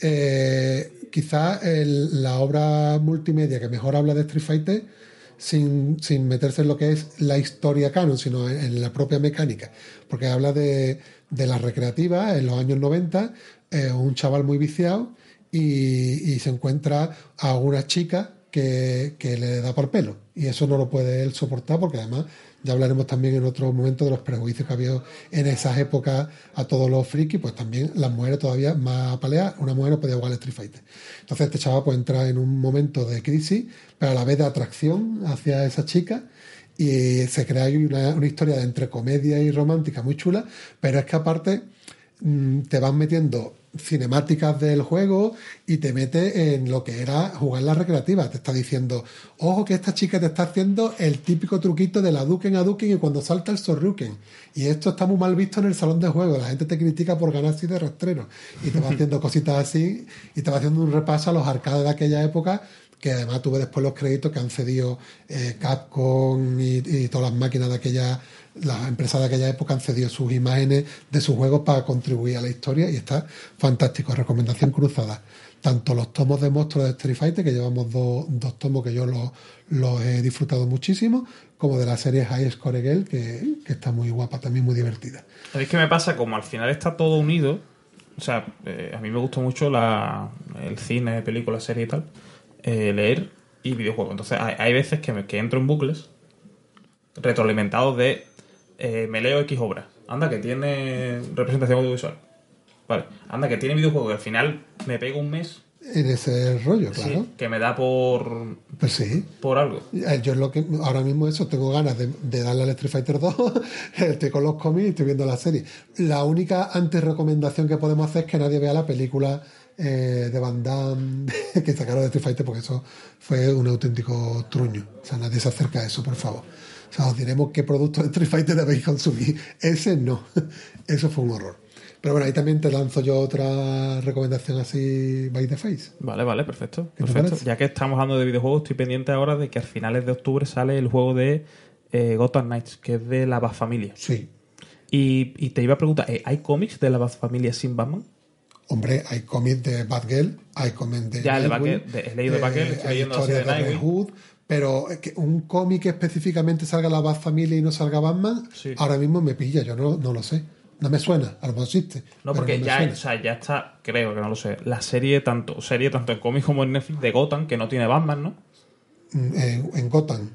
eh, quizá el- la obra multimedia que mejor habla de Street Fighter sin, sin meterse en lo que es la historia canon, sino en, la propia mecánica, porque habla de, de las recreativas en los años 90, eh, un chaval muy viciado y, y se encuentra a una chica que, que le da por pelo. Y eso no lo puede él soportar porque además ya hablaremos también en otro momento de los prejuicios que había en esas épocas a todos los frikis, pues también las mujeres todavía más apaleadas, una mujer no podía jugar al Street Fighter. Entonces este chaval pues entra en un momento de crisis, pero a la vez de atracción hacia esa chica y se crea una, una historia de entre comedia y romántica muy chula, pero es que aparte mm, te van metiendo cinemáticas del juego y te mete en lo que era jugar la recreativa. Te está diciendo, ojo que esta chica te está haciendo el típico truquito de la Duken a Duken y cuando salta el Sorruken. Y esto está muy mal visto en el salón de juego. La gente te critica por ganar así de rastrero. Y te va haciendo cositas así y te va haciendo un repaso a los arcades de aquella época que además tuve después los créditos que han cedido eh, Capcom y, y todas las máquinas de aquella, las empresas de aquella época han cedido sus imágenes de sus juegos para contribuir a la historia y está fantástico. Recomendación cruzada. Tanto los tomos de monstruos de Street Fighter, que llevamos dos, dos tomos que yo los, los he disfrutado muchísimo, como de la serie High Score Girl, que, que está muy guapa, también muy divertida. ¿Sabéis qué me pasa? Como al final está todo unido, o sea, eh, a mí me gustó mucho la, el cine, película, serie y tal, eh, leer y videojuegos. Entonces hay, hay veces que, me, que entro en bucles retroalimentados de eh, me leo X obra. Anda, que tiene representación audiovisual. Vale. Anda, que tiene videojuegos. Y al final me pego un mes En ese rollo, claro. sí, que me da por, Pues sí. por algo. Eh, Yo es lo que ahora mismo eso, tengo ganas de, de darle al Street Fighter 2, estoy con los cómics y estoy viendo la serie. La única antes recomendación que podemos hacer es que nadie vea la película eh, de Van Damme que sacaron de Street Fighter porque eso fue un auténtico truño. O sea, nadie se acerca a eso, por favor. O sea, os diremos qué producto de Street Fighter debéis consumir. Ese no. Eso fue un horror. Pero bueno, ahí también te lanzo yo otra recomendación así by the face. Vale, vale, perfecto. ¿Qué te perfecto. Ya que estamos hablando de videojuegos, estoy pendiente ahora de que a finales de octubre sale el juego de eh, Gotham Knights, que es de la Bat Familia. Sí. Y, y te iba a preguntar, ¿eh, ¿hay cómics de la Bat Familia sin Batman? Hombre, hay cómics de Batgirl, hay cómics de. Ya, el de Batgirl, de- he leído de Batgirl, estoy hay leyendo de Nightwing. Hood, pero es que un cómic que específicamente salga la Bat Family y no salga Batman, Sí. ahora mismo me pilla, yo no, no lo sé. No me suena, a lo mejor existe. No, porque ya, o sea, ya está, creo que no lo sé, la serie tanto, serie tanto en cómics como en Netflix de Gotham, que no tiene Batman, ¿no? Mm, en, en Gotham.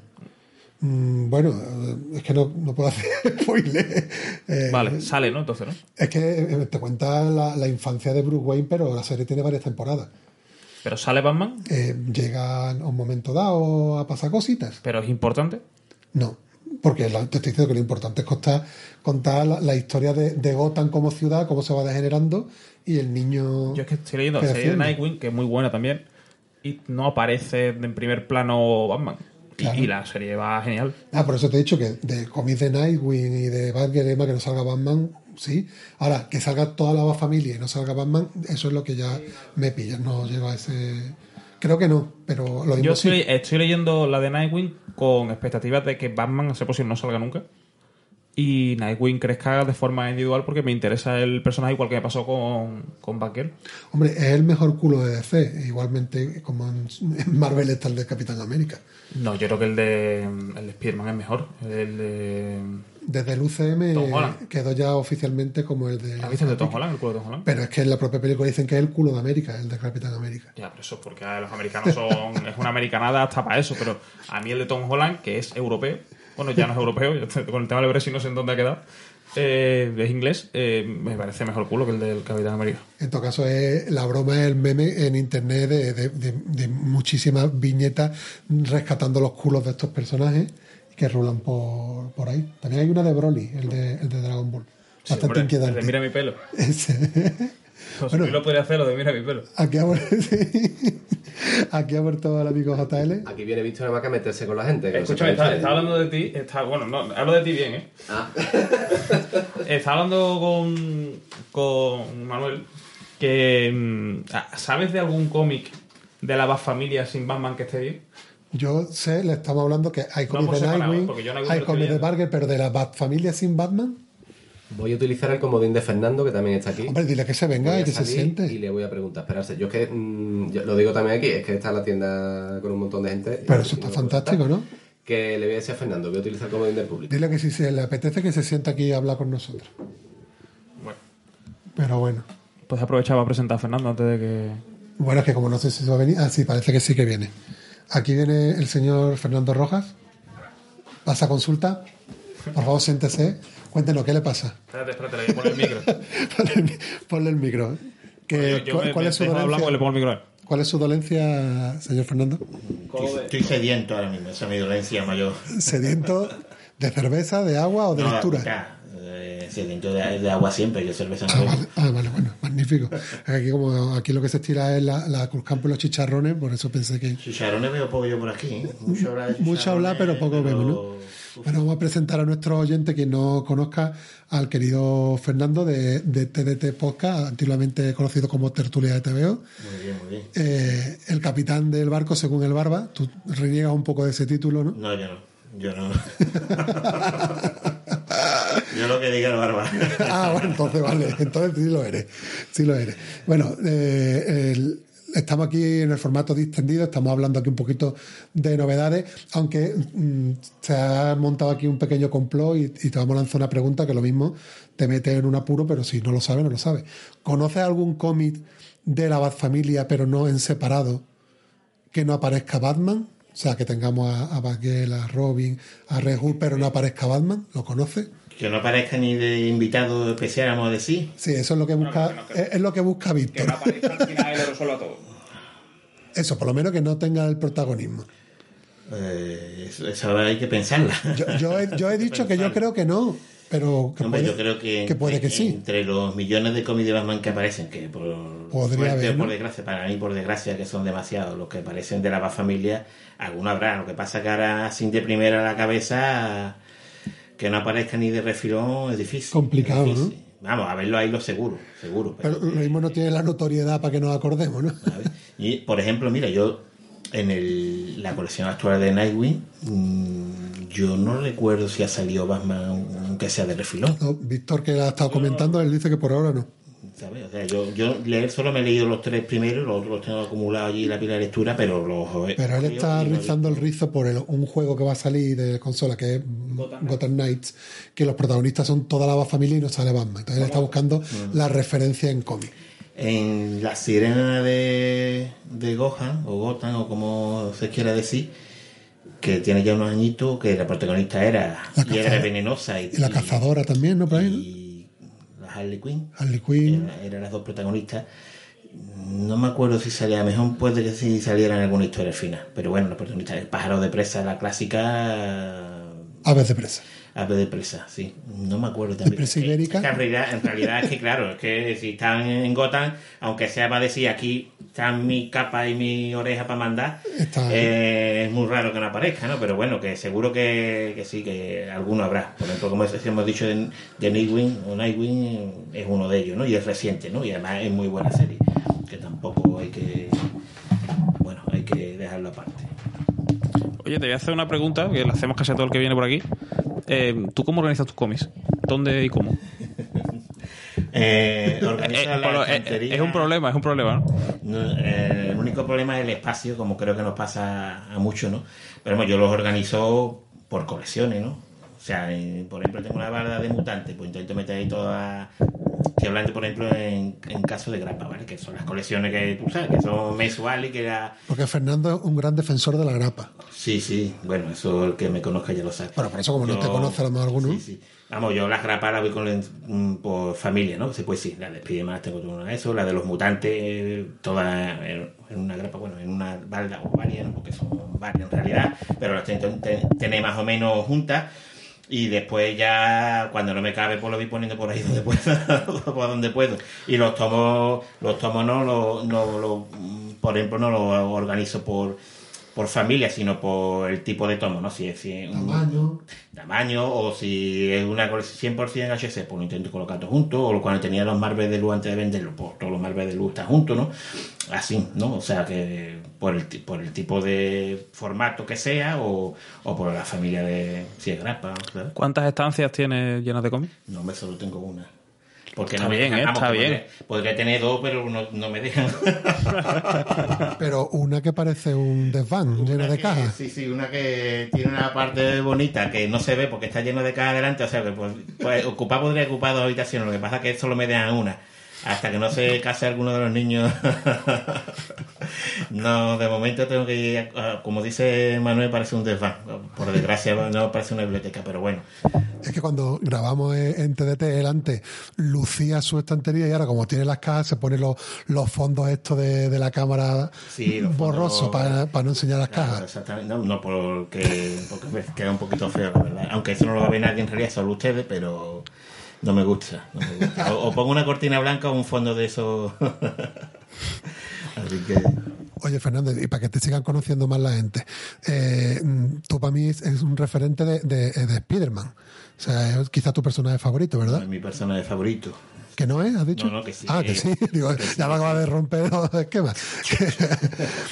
Mm, Bueno, eh, es que no, no puedo hacer spoiler. Eh, Vale, sale, ¿no? Entonces, ¿no? Es que eh, te cuenta la, la infancia de Bruce Wayne, pero la serie tiene varias temporadas. Pero sale Batman, Eh, llega a un momento dado a pasar cositas. pero es importante. No, porque la- te estoy diciendo que lo importante es contar, contar la, la historia de, de Gotham como ciudad, cómo se va degenerando y el niño. Yo es que estoy leyendo la serie de. Nightwing, que es muy buena también, y no aparece en primer plano Batman. Y, Claro. y la serie va genial. Ah, por eso te he dicho que de cómics de Nightwing y de Batgirl que no salga Batman, sí. Ahora, que salga toda la familia y no salga Batman, eso es lo que ya me pilla. No llego a ese. Creo que no, pero lo mismo Yo sí. estoy, estoy leyendo la de Nightwing con expectativas de que Batman, a ser posible, no salga nunca. Y Nightwing crezca de forma individual porque me interesa el personaje igual que me pasó con, con Batgirl. Hombre, es el mejor culo de DC, igualmente como en, en Marvel está el de Capitán América. No, yo creo que el de, el de Spider-Man es mejor. El de... Desde el UCM quedó ya oficialmente como el de. ¿Has visto el de Tom Holland? El culo de Tom Holland. Pero es que en la propia película dicen que es el culo de América, el de Capitán América. Ya, pero eso es porque los americanos son. es una americanada hasta para eso. Pero a mí el de Tom Holland, que es europeo, bueno, ya no es europeo, yo con el tema del Brexit no sé en dónde ha quedado, eh, es inglés, eh, me parece mejor culo que el del Capitán América. En todo caso, es, la broma es el meme en internet de, de- de- de muchísimas viñetas rescatando los culos de estos personajes que rulan por, por ahí. También hay una de Broly, el de, el de Dragon Ball. Sí, Bastante hombre, inquietante. el de mira mi pelo. Ese. José Luis lo podría hacer, lo de mira mi pelo. Aquí ha, vuelto, sí. Aquí ha vuelto el amigo JL. Aquí viene Víctor nada más que a meterse con la gente. Escúchame, está, está hablando de ti, está, bueno, no, hablo de ti bien, ¿eh? Ah. Está hablando con, con Manuel que mm, ¿sabes de algún cómic de la Bat Familia sin Batman que esté bien? Yo sé, le estamos hablando que hay cómics de Nightwing, Nightwing hay cómics de. Barger, pero de la Bat familia sin Batman. Voy a utilizar el comodín de Fernando, que también está aquí. Hombre, dile que se venga y que se siente. Y le voy a preguntar, esperarse. Yo es que, mm, yo lo digo también aquí, es que está la tienda con un montón de gente. Pero eso está no fantástico. ¿no? Que le voy a decir a Fernando, voy a utilizar el comodín del público. Dile que si se le apetece que se sienta aquí y habla con nosotros. Bueno, Pero bueno. pues aprovechaba a presentar a Fernando antes de que... Bueno, es que como no sé si se va a venir. Ah, sí, parece que sí que viene. Aquí viene el señor Fernando Rojas. Pasa consulta. Por favor, siéntese. Cuéntenos qué le pasa. Espérate, espérate, le voy a poner el micro. Ponle el, ponle el micro. Que- Yo- yo ¿cuál, me- es su le dolencia? pongo el micro a él. ¿Cuál es su dolencia, señor Fernando? Estoy, estoy sediento ahora mismo, esa es mi dolencia mayor. ¿Sediento de cerveza, de agua o de No, lectura? Eh, sediento de, de agua siempre, yo cerveza no Ah vale, ah, vale, bueno, magnífico. Aquí como aquí lo que se estira es la, la Cruzcampo y los chicharrones, por eso pensé que... Chicharrones veo poco yo por aquí. ¿eh? Mucho hablar, de Mucho hablar, pero poco vemos, ¿no? Bueno, vamos a presentar a nuestro oyente, quien no conozca, al querido Fernando de, de TDT Podcast, antiguamente conocido como Tertulia de TVO. Muy bien, muy bien. Eh, el capitán del barco, según el Barba. Tú reniegas un poco de ese título, ¿no? No, yo no. Yo no. yo lo que diga el barba. Ah, bueno, entonces vale, entonces sí lo eres, sí lo eres. Bueno, eh, el- estamos aquí en el formato distendido, estamos hablando aquí un poquito de novedades, aunque mm, se ha montado aquí un pequeño complot y, y te vamos a lanzar una pregunta que lo mismo te mete en un apuro, pero si no lo sabes, no lo sabes. ¿Conoces algún cómic de la Bat Familia, pero no en separado, que no aparezca Batman? O sea, que tengamos a, a Batgirl, a Robin, a Red Hood, pero no aparezca Batman. ¿Lo conoces? Que no parezca ni de invitado especial, vamos a decir. Sí, eso es lo que busca, que no, que- es, es lo que busca Que Víctor. no aparezca al final y lo resuelva todo. Eso, por lo menos que no tenga el protagonismo. Eh, eso, eso hay que pensarla. Yo, yo he, yo he dicho que yo creo que no, pero que Hombre, puede, yo creo que, que puede que sí. entre los millones de cómics de Batman que aparecen, que por Podría suerte haber, o por ¿no? desgracia, para mí por desgracia que son demasiados los que aparecen de la Bat familia, alguno habrá. Lo que pasa que ahora sin de primera a la cabeza que no aparezca ni de refilón es difícil. Complicado, es difícil. Vamos, a verlo ahí lo seguro, seguro. Pero lo mismo no tiene la notoriedad para que nos acordemos, ¿no? ¿sabes? Y, por ejemplo, mira, yo en el- la colección actual de Nightwing, mm, yo no recuerdo si ha salido Batman aunque sea de refilón. No, Víctor, que ha estado comentando, él dice que por ahora no. ¿Sabes? O sea, yo, yo leer solo me he leído los tres primeros, los otros los tengo acumulados allí en la pila de lectura, pero los... Pero él está rizando el rizo por el- un juego que va a salir de consola, que es Gotham, Knights, que los protagonistas son toda la familia y no sale Batman. Entonces él está buscando la referencia en cómic. En la sirena de, de Gohan, o Gotham, o como se quiera decir, que tiene ya unos añitos, que la protagonista era La y era venenosa y, Y la cazadora también, ¿no? Por ahí, ¿no? Harley Quinn. Harley Quinn. Era- eran las dos protagonistas. No me acuerdo si salía, mejor puede que sí saliera en alguna historia al final. Pero bueno, la protagonista, el pájaro de presa, la clásica Aves de presa. ave de presa, sí. No me acuerdo también. presa ibérica? en, realidad, en realidad es que claro, es que si están en Gotham, aunque sea para decir aquí están mi capa y mi oreja para mandar, Está- eh, es muy raro que no aparezca, ¿no? Pero bueno, que seguro que, que sí, que alguno habrá. Por ejemplo, como hemos dicho de, de Nightwing, o Nightwing es uno de ellos, ¿no? Y es reciente, ¿no? Y además es muy buena serie, que tampoco hay que, bueno, hay que dejarlo aparte. Oye, te voy a hacer una pregunta que le hacemos casi a todo el que viene por aquí. Eh, ¿Tú cómo organizas tus cómics? ¿Dónde y cómo? Eh, organiza Eh, la lo- eh, estantería. es un problema, es un problema, ¿no? Eh, el único problema es el espacio, como creo que nos pasa a muchos, ¿no? Pero bueno, yo los organizo por colecciones, ¿no? O sea, eh, por ejemplo, tengo una barra de mutantes, pues intento meter ahí todas Estoy hablando, por ejemplo, en, en caso de grapa, ¿vale? Que son las colecciones que tú sabes, que son mensuales y que la... Porque Fernando es un gran defensor de la grapa. Sí, sí, bueno, eso el que me conozca ya lo sabe. Bueno, por eso como no Yo- te conoce a lo mejor alguno. Sí, sí. Vamos, yo las grapas las voy con, mm, por familia, ¿no? Sí, pues sí, la de Spiderman tengo una de eso, la de los mutantes, todas en, en una grapa, bueno, en una balda o varias, ¿no? Porque son varias en realidad, pero las tengo te- tenéis más o menos juntas. Y después ya, cuando no me cabe, pues lo voy poniendo por ahí donde puedo, por donde puedo. Y los tomos, los tomos no, lo, no lo, mm, por ejemplo, no los organizo por, por familia, sino por el tipo de tomo, ¿no? Si es, si es un- Tamaño. tamaño o si es una colección 100% HC, pues lo intento colocar todo junto, o cuando tenía los Marvel de luz antes de venderlo, pues todos los Marvel de luz están juntos, ¿no? Así, ¿no? O sea que por el, ti- por el tipo de formato que sea o, o por la familia de si es grapa, ¿sabes? ¿Cuántas estancias tienes llenas de cómics? No, me solo tengo una. Porque Está no me bien, dejan- ¿eh? vamos, Está bien. Podría, podría tener dos, pero no, no me dejan. Pero una que parece un desván lleno Una de cajas. Sí, sí, una que tiene una parte bonita que no se ve porque está lleno de cajas delante. O sea, que pues, pues, ocupar podría ocupar dos habitaciones. Lo que pasa es que solo me dejan una. Hasta que no se case alguno de los niños. no, de momento tengo que ir, a- como dice Manuel, parece un desván. Por desgracia, no parece una biblioteca, pero bueno. Es que cuando grabamos en TDT, él antes lucía su estantería y ahora como tiene las cajas se pone los, los fondos estos de, de la cámara Sí, borrosos para, para no enseñar las Claro, cajas. exactamente. No, no porque, porque queda un poquito feo, la verdad. Aunque eso no lo va a ver nadie en realidad, solo ustedes, pero no me gusta. no me gusta. O, o pongo una cortina blanca o un fondo de eso. Así que. Oye, Fernando, y para que te sigan conociendo más la gente, eh, tú para mí es, un referente de, de, de Spider-Man. O sea, es quizá tu personaje favorito, ¿verdad? Es mi personaje favorito. ¿Que no es? ¿Has dicho? No, no, que sí. Ah, que sí. Digo, Que sí, ya me que acaba de romper los esquemas.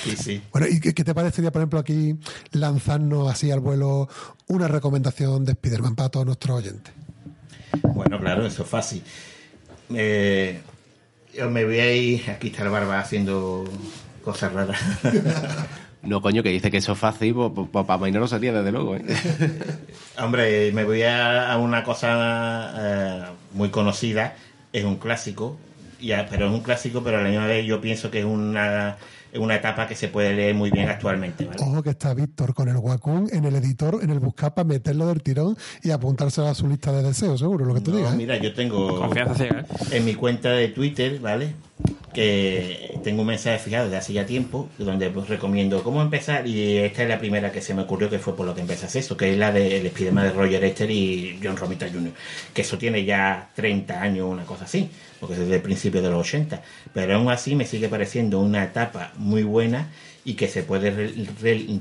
Sí, sí. Bueno, ¿y qué, qué te parecería, por ejemplo, aquí lanzarnos así al vuelo una recomendación de Spider-Man para todos nuestros oyentes? Bueno, claro, eso es fácil. Eh, yo me voy a ir. Aquí está el barba haciendo cosas raras. No, coño, que dice que eso es fácil, pues, pues, para mí no lo sería, desde luego. ¿eh? Hombre, me voy a, una cosa eh, muy conocida, es un clásico, ya, pero es un clásico, pero a la misma vez yo pienso que es una, una etapa que se puede leer muy bien actualmente, ¿vale? Ojo que está Víctor con el Wacom en el editor, en el buscar para meterlo del tirón y apuntárselo a su lista de deseos, seguro, lo que tú No, digas. ¿eh? mira, yo tengo Confianza ciega, ¿eh? en mi cuenta de Twitter, ¿vale? Tengo un mensaje fijado de hace ya tiempo, donde pues, recomiendo cómo empezar, y esta es la primera que se me ocurrió que fue por lo que empecé a hacer eso, que es la del Spiderman de Roger Esther y John Romita Jr., que eso tiene ya 30 años, una cosa así, porque es desde el principio de los 80, pero aún así me sigue pareciendo una etapa muy buena y que se puede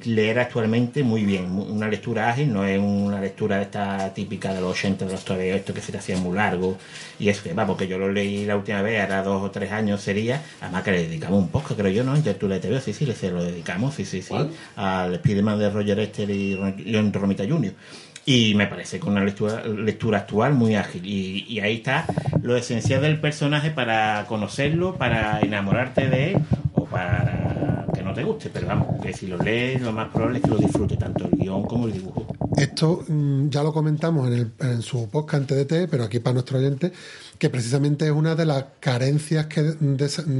leer actualmente muy bien. Una lectura ágil, no es una lectura esta típica de los 80 de los toreos, esto que se te hacía muy largo. Y es que, va, porque yo lo leí la última vez, ahora dos o tres años sería, además que le dedicamos un poco, creo yo, ¿no? En Tertulia TV, sí, sí, le se lo dedicamos, sí, sí, sí, al Spiderman de Roger Esther y John Romita Jr. Y me parece que una lectura, lectura actual muy ágil. Y, y ahí está lo esencial del personaje para conocerlo, para enamorarte de él o para te guste. Pero vamos, que si lo lees, lo más probable es que lo disfrute tanto el guion como el dibujo. Esto mm, ya lo comentamos en, el- en su podcast en TDT, pero aquí para nuestro oyente, que precisamente es una de las carencias que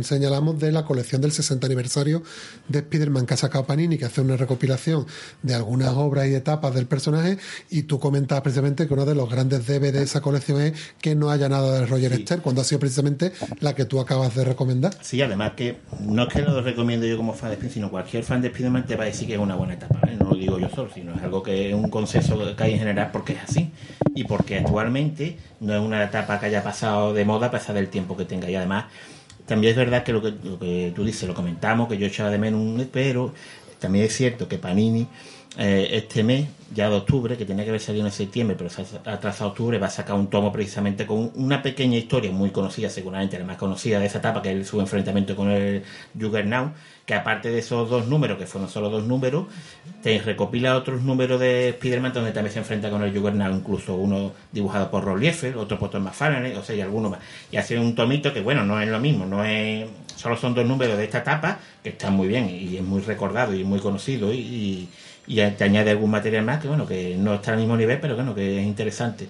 señalamos de la colección del 60 aniversario de Spider-Man que ha sacado Panini, que hace una recopilación de algunas obras y etapas del personaje, y tú comentabas precisamente que uno de los grandes debes de esa colección es que no haya nada de Roger Esther, cuando ha sido precisamente la que tú acabas de recomendar. Sí, además que no es que lo recomiendo yo como fan de Spider-Man, sino cualquier fan de Spider-Man te va a decir que es una buena etapa. ¿vale? No lo digo yo solo, sino es algo que es un consenso que hay en general porque es así. Y porque actualmente no es una etapa que haya pasado de moda a pesar del tiempo que tenga. Y además, también es verdad que lo que, lo que tú dices, lo comentamos, que yo echaba de menos un pero también es cierto que Panini eh, este mes, ya de octubre, que tenía que haber salido en septiembre, pero se ha atrasado octubre, va a sacar un tomo precisamente con una pequeña historia muy conocida, seguramente la más conocida de esa etapa, que es su enfrentamiento con el Juggernaut, que aparte de esos dos números, que fueron solo dos números, te recopila otros números de Spider-Man donde también se enfrenta con el Juggernaut, incluso uno dibujado por Rob Liefeld, otro por Tom McFarlane, o sea, y alguno más. Y hace un tomito que, bueno, no es lo mismo, no es solo son dos números de esta etapa, que están muy bien y es muy recordado y muy conocido y, y, y te añade algún material más que, bueno, que no está al mismo nivel, pero bueno, que es interesante.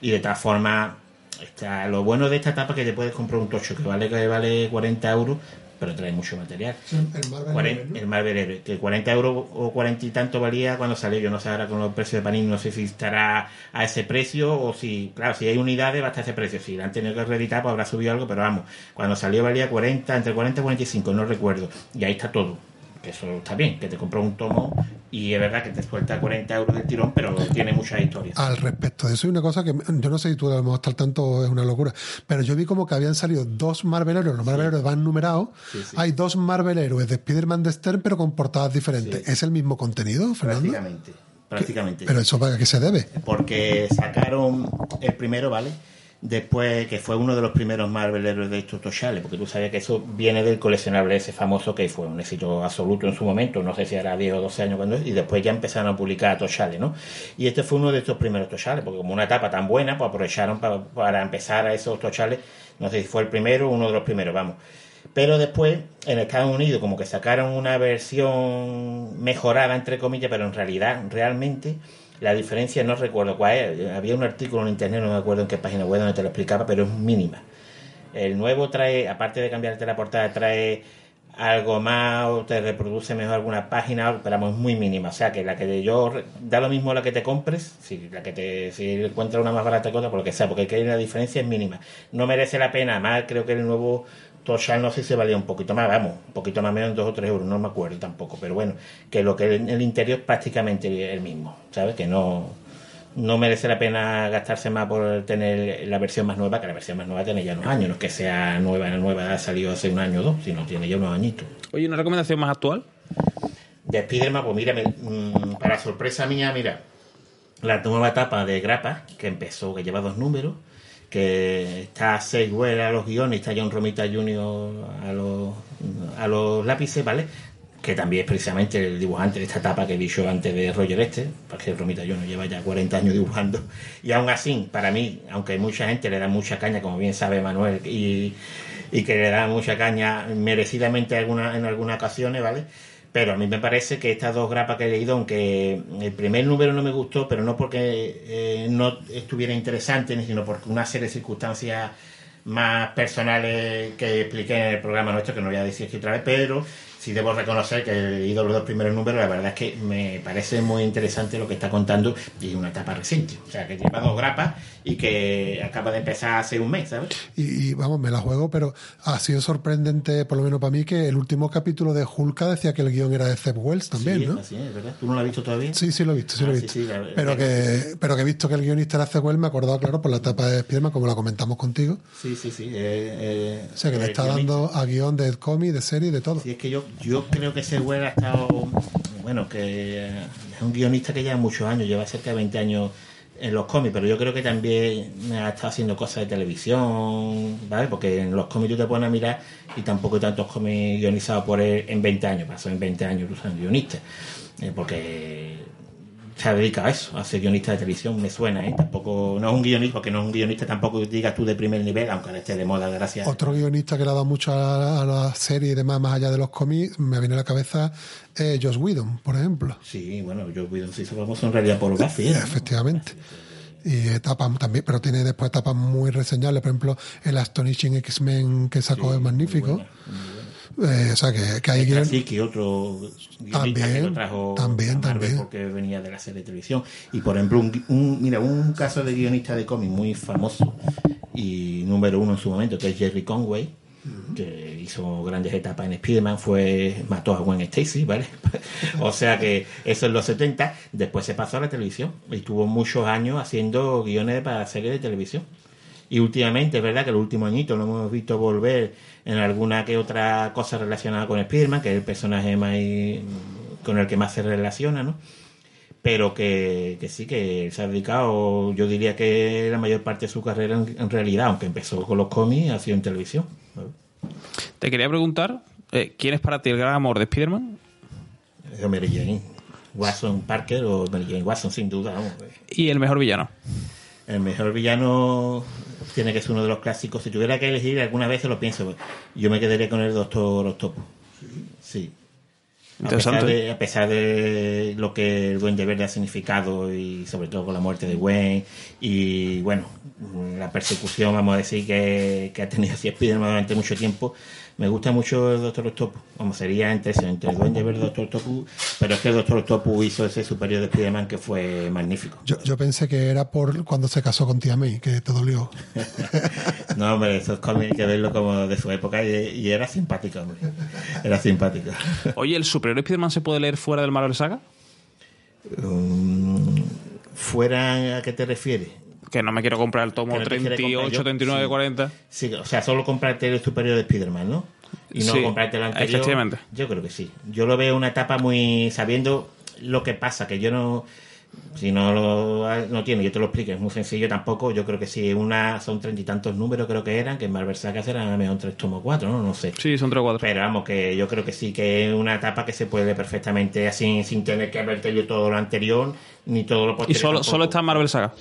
Y de tal forma, está, lo bueno de esta etapa es que te puedes comprar un tocho que vale, que vale 40 euros, pero trae mucho material. El Marvel Cuaren-. El Marvel Heroes, que 40 euros o 40 y tanto valía cuando salió. Yo no sé ahora con los precios de Panini, no sé si estará a ese precio o si, claro, si hay unidades va a estar a ese precio. Si la han tenido que reeditar, pues habrá subido algo, pero vamos, cuando salió valía 40, entre 40 y 45, no recuerdo. Y ahí está todo. Que eso está bien, que te compras un tomo y es verdad que te suelta 40 euros del tirón, pero tiene muchas historias. Al respecto de eso hay una cosa que yo no sé si tú a lo mejor estar tanto es una locura, pero yo vi como que habían salido dos Marvel Heroes, los Marvel Heroes van numerados, Sí, sí. hay dos Marvel Heroes de Spider-Man de Stern pero con portadas diferentes. ¿Es el mismo contenido, Fernando? Prácticamente. Prácticamente. Pero eso para qué se debe. porque sacaron el primero, ¿vale? Después, que fue uno de los primeros Marvel de estos toshales, porque tú sabes que eso viene del coleccionable ese famoso que fue un éxito absoluto en su momento, no sé si era 10 o 12 años cuando y después ya empezaron a publicar toshales, ¿no? Y este fue uno de estos primeros toshales, porque como una etapa tan buena, pues aprovecharon para, para empezar a esos toshales, no sé si fue el primero o uno de los primeros, vamos. Pero después, en Estados Unidos, como que sacaron una versión mejorada, entre comillas, pero en realidad, realmente, la diferencia no recuerdo cuál es. Había un artículo en internet, no me acuerdo en qué página web donde te lo explicaba, pero es mínima. El nuevo trae, aparte de cambiarte la portada, trae algo más o te reproduce mejor alguna página, pero es muy mínima. O sea que la que yo da lo mismo la que te compres, si la que te si encuentras una más barata que otra, por lo que sea, porque que la diferencia es mínima. No merece la pena, más creo que el nuevo Toshal no sé si se valía un poquito más, vamos, un poquito más menos, dos o tres euros, no me acuerdo tampoco, pero bueno, que lo que en el interior es prácticamente el mismo, ¿sabes? Que no, no merece la pena gastarse más por tener la versión más nueva, que la versión más nueva tiene ya unos años, no es que sea nueva, nueva, ha salido hace un año o dos, sino tiene ya unos añitos. Oye, ¿una recomendación más actual? De Spiderman, pues mira, mm, para sorpresa mía, mira, la nueva etapa de Grapa, que empezó, que lleva dos números, que está Seiwell a los guiones, está John Romita Jr. a los, a los lápices, ¿vale? Que también es precisamente el dibujante de esta etapa que he dicho antes de Roger Este, porque Romita Jr. lleva ya 40 años dibujando. Y aún así, para mí, aunque mucha gente le da mucha caña, como bien sabe Manuel, y, y que le da mucha caña merecidamente alguna, en algunas ocasiones, ¿vale? Pero a mí me parece que estas dos grapas que he leído, aunque el primer número no me gustó, pero no porque eh, no estuviera interesante, sino porque una serie de circunstancias más personales que expliqué en el programa nuestro, que no voy a decir aquí otra vez, pero sí debo reconocer que he leído los dos primeros números, la verdad es que me parece muy interesante lo que está contando y una etapa reciente. O sea, que lleva dos grapas y que acaba de empezar hace un mes, ¿sabes? Y, y, vamos, me la juego, pero ha sido sorprendente, por lo menos para mí, que el último capítulo de Hulka decía que el guion era de Zeb Wells también, sí, ¿no? Así es, ¿verdad? ¿Tú no lo has visto todavía? Sí, sí lo he visto, sí Ah, lo he sí, visto. sí, la- pero, la- que, pero que he visto que el guionista era Zeb Wells, me he acordado, claro, por la etapa de Spiderman, como la comentamos contigo. Sí, sí, sí. eh, eh, O sea, que le el está dando a guion de cómic, de serie, de todo. Sí, es que yo, yo creo que ese güey ha estado. Bueno, que es un guionista que lleva muchos años, lleva cerca de 20 años en los cómics, pero yo creo que también ha estado haciendo cosas de televisión, ¿vale? Porque en los cómics tú te pones a mirar y tampoco hay tantos cómics guionizados por él en 20 años, pasó en 20 años usando guionista, eh, porque se ha dedicado a eso, a ser guionista de televisión, me suena, ¿eh? Tampoco, no es un guionista, porque no es un guionista tampoco digas tú de primer nivel, aunque no esté de moda, gracias. Otro guionista que le ha dado mucho a, a la serie y demás, más allá de los cómics, me viene a la cabeza eh, Joss Whedon, por ejemplo. Sí, bueno, yo Whedon se hizo famoso en realidad por Buffy, ¿eh? Efectivamente. Y etapas también, pero tiene después etapas muy reseñables, por ejemplo, el Astonishing X-Men que sacó es magnífico. Eh, o sea, que, que hay guion- Así que otro También, que lo trajo también, también. porque venía de la serie de televisión. Y por ejemplo, un, mira, un caso de guionista de cómic muy famoso y número uno en su momento, que es Jerry Conway, que hizo grandes etapas en Spider-Man, fue, mató a Gwen Stacy, ¿vale? o sea que eso en los 70, después se pasó a la televisión y estuvo muchos años haciendo guiones para series de televisión. Y últimamente, es verdad que los últimos añitos lo hemos visto volver en alguna que otra cosa relacionada con Spiderman, que es el personaje más con el que más se relaciona, ¿no? Pero que, que sí, que se ha dedicado, yo diría que la mayor parte de su carrera en, en realidad, aunque empezó con los cómics, ha sido en televisión. Te quería preguntar, eh, ¿quién es para ti el gran amor de Spider-Man? Mary Jane. Watson Parker o Mary Jane Watson, sin duda. vamos. Y el mejor villano. El mejor villano tiene que ser uno de los clásicos. Si tuviera que elegir, algunas veces lo pienso. Yo me quedaría con el Doctor Octopus. Sí. A pesar, de, a pesar de lo que el Duende Verde ha significado y sobre todo con la muerte de Gwen y bueno, la persecución, vamos a decir, que, que ha tenido así Spider-Man durante mucho tiempo, me gusta mucho el Doctor Octopus. Como sería entre, entre el Duende Verde y el Doctor Octopus, pero es que el Doctor Octopus hizo ese superior de Spider-Man que fue magnífico. Yo, yo pensé que era por cuando se casó con Tía May, que te dolió. no, hombre, esos cómics hay que verlo como de su época y, y era simpático, hombre. Era simpático. Oye, ¿el superior de Spider-Man se puede leer fuera del Marvel Saga? Um, ¿Fuera a qué te refieres? Que no me quiero comprar el tomo Que no te quieres 38, comprar yo. 39, Sí. 40. Sí, o sea, solo comprarte el superior de Spider-Man, ¿no? Y no Sí, comprarte el anterior. efectivamente. Yo creo que sí. Yo lo veo una etapa muy. sabiendo lo que pasa, que yo no. Si no lo no tiene, yo te lo explico, es muy sencillo tampoco. Yo creo que sí, una son treinta y tantos números, creo que eran, que en Marvel Sagas eran a lo mejor tres tomos cuatro, ¿no? No sé. Sí, son 3 o 4. Pero vamos, que yo creo que sí, que es una etapa que se puede perfectamente así, sin tener que haberte yo todo lo anterior, ni todo lo Y posterior. solo, tampoco. solo está en Marvel Saga.